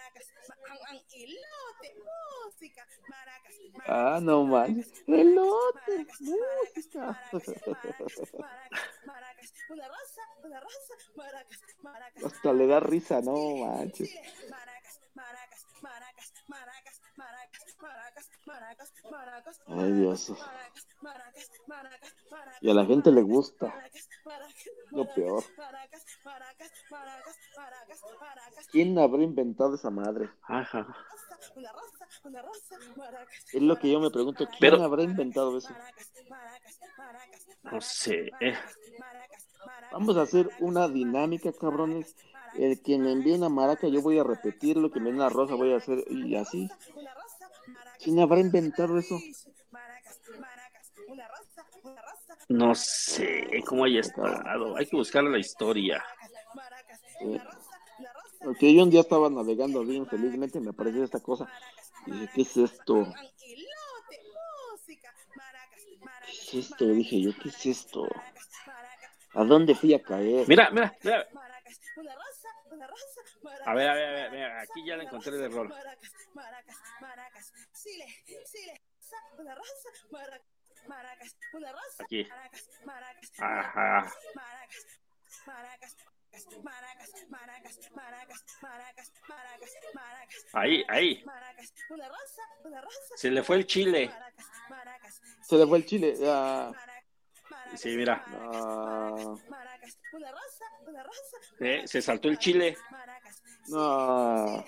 Ah, no manches. Elote. Hasta le da risa, no manches. Ay, Dios. Y a la gente le gusta. Lo peor. ¿Quién habrá inventado esa madre? Ajá. Es lo que yo me pregunto. ¿Quién Pero- habrá inventado eso? No sé. eh. Vamos a hacer una dinámica, cabrones. El que me envíe una maraca, yo voy a repetir lo que me den una rosa, voy a hacer y así. ¿Quién habrá inventado eso? No sé cómo haya estado. Hay que buscar la historia. Eh, Porque yo un día estaba navegando bien felizmente y me apareció esta cosa. Y dije, ¿qué es esto? ¿Qué es esto? Dije yo, ¿qué es esto? ¿A dónde fui a caer? Mira, mira, mira. A ver, a ver, a ver, a ver, aquí ya la encontré de error. Aquí. Ajá. Ahí, ahí. Se le fue el chile. Se le fue el chile. Ah, Sí, mira. Eh, se saltó el chile. ah.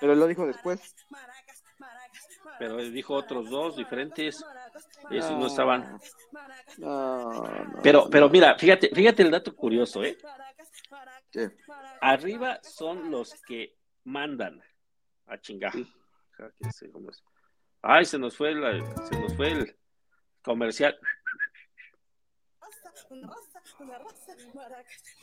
Pero lo dijo después. Pero dijo otros dos diferentes. Esos no estaban. No, no. Pero, pero mira, fíjate, fíjate el dato curioso, ¿eh? ¿Qué? Arriba son los que mandan a chingar. Ay, se nos fue el, se nos fue el comercial.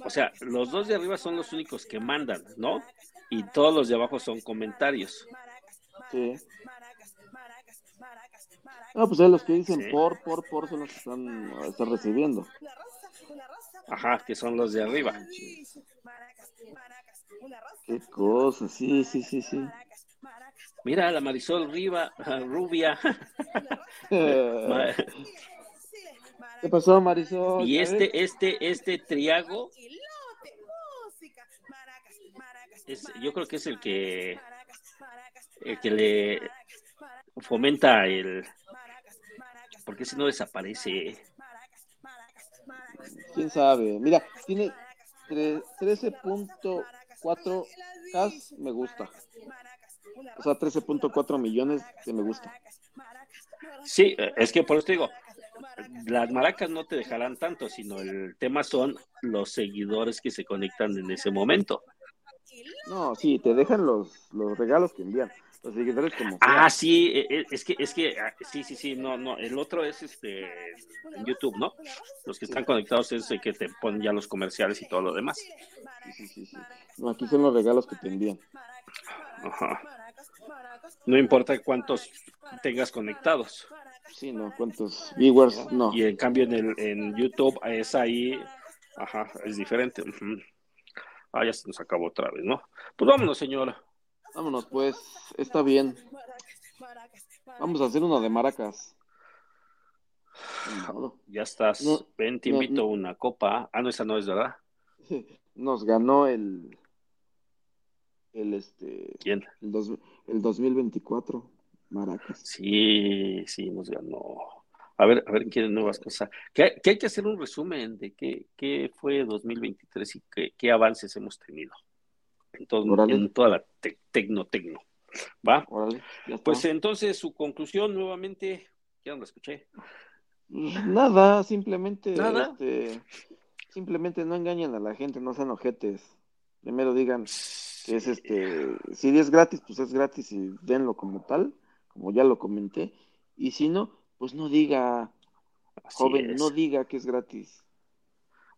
O sea, los dos de arriba son los únicos que mandan, ¿no? Y todos los de abajo son comentarios. Sí. Ah, pues es los que dicen Sí. por, por, por son los que están, están recibiendo. Ajá, que son los de arriba. Qué cosa, sí, sí, sí, sí. Mira, la Marisol Riva, rubia. ¿Qué pasó, Marisol? Y ver. este, este, este triago, es, yo creo que es el que, el que le fomenta el, porque si no desaparece. ¿Quién sabe? Mira, tiene tre- 13.4 K me gusta. O sea, 13.4 millones de me gusta. Sí, es que por eso te digo, las maracas no te dejarán tanto, sino el tema son los seguidores que se conectan en ese momento. No, sí, te dejan los, los regalos que envían. Los seguidores como Ah, sí, e- e- es que, es que, ah, sí, sí, sí, no, no, el otro es este, en YouTube, ¿no? Los que están conectados es el que te ponen ya los comerciales y todo lo demás. Sí, sí, sí. No, aquí son los regalos que te envían. Ajá. No importa cuántos tengas conectados. Sí, no, cuántos viewers, no. Y en cambio en el en YouTube es ahí, ajá, es diferente. Ah, ya se nos acabó otra vez, ¿no? Pues vámonos, señora. Vámonos, pues, está bien. Vamos a hacer uno de maracas. Ya estás. No, Ven, te no, invito no. una copa. Ah, no, esa no es, ¿verdad? [LAUGHS] Nos ganó el, el este, ¿Quién? el, dos, el 2024, Maracas. Sí, sí, nos ganó. A ver, a ver, quieren nuevas cosas. Que, que hay que hacer un resumen de qué, qué fue 2023 y qué, qué avances hemos tenido en, todo, en toda la te- tecno, tecno. ¿Va? Pues entonces su conclusión nuevamente, ya no la escuché. Nada, simplemente, Nada. este, simplemente no engañen a la gente, no sean ojetes. Primero digan que es este, si es gratis, pues es gratis y denlo como tal, como ya lo comenté. Y si no, pues no diga, Así joven, es. no diga que es gratis.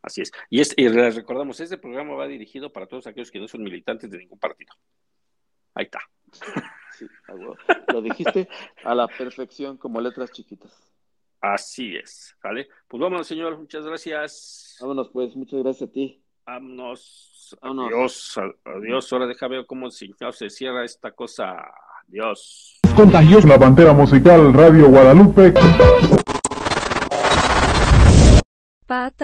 Así es. Y, es, y les recordamos, este programa va dirigido para todos aquellos que no son militantes de ningún partido. Ahí está. [LAUGHS] Sí, lo dijiste a la perfección, como letras chiquitas. Así es. ¿Vale? Pues vámonos, señor. Muchas gracias. Vámonos, pues, muchas gracias a ti. Vámonos. Vámonos. Adiós. Adiós. Ahora deja ver cómo se cierra esta cosa. Adiós. Contagiosa. La Pantera Musical Radio Guadalupe. Pata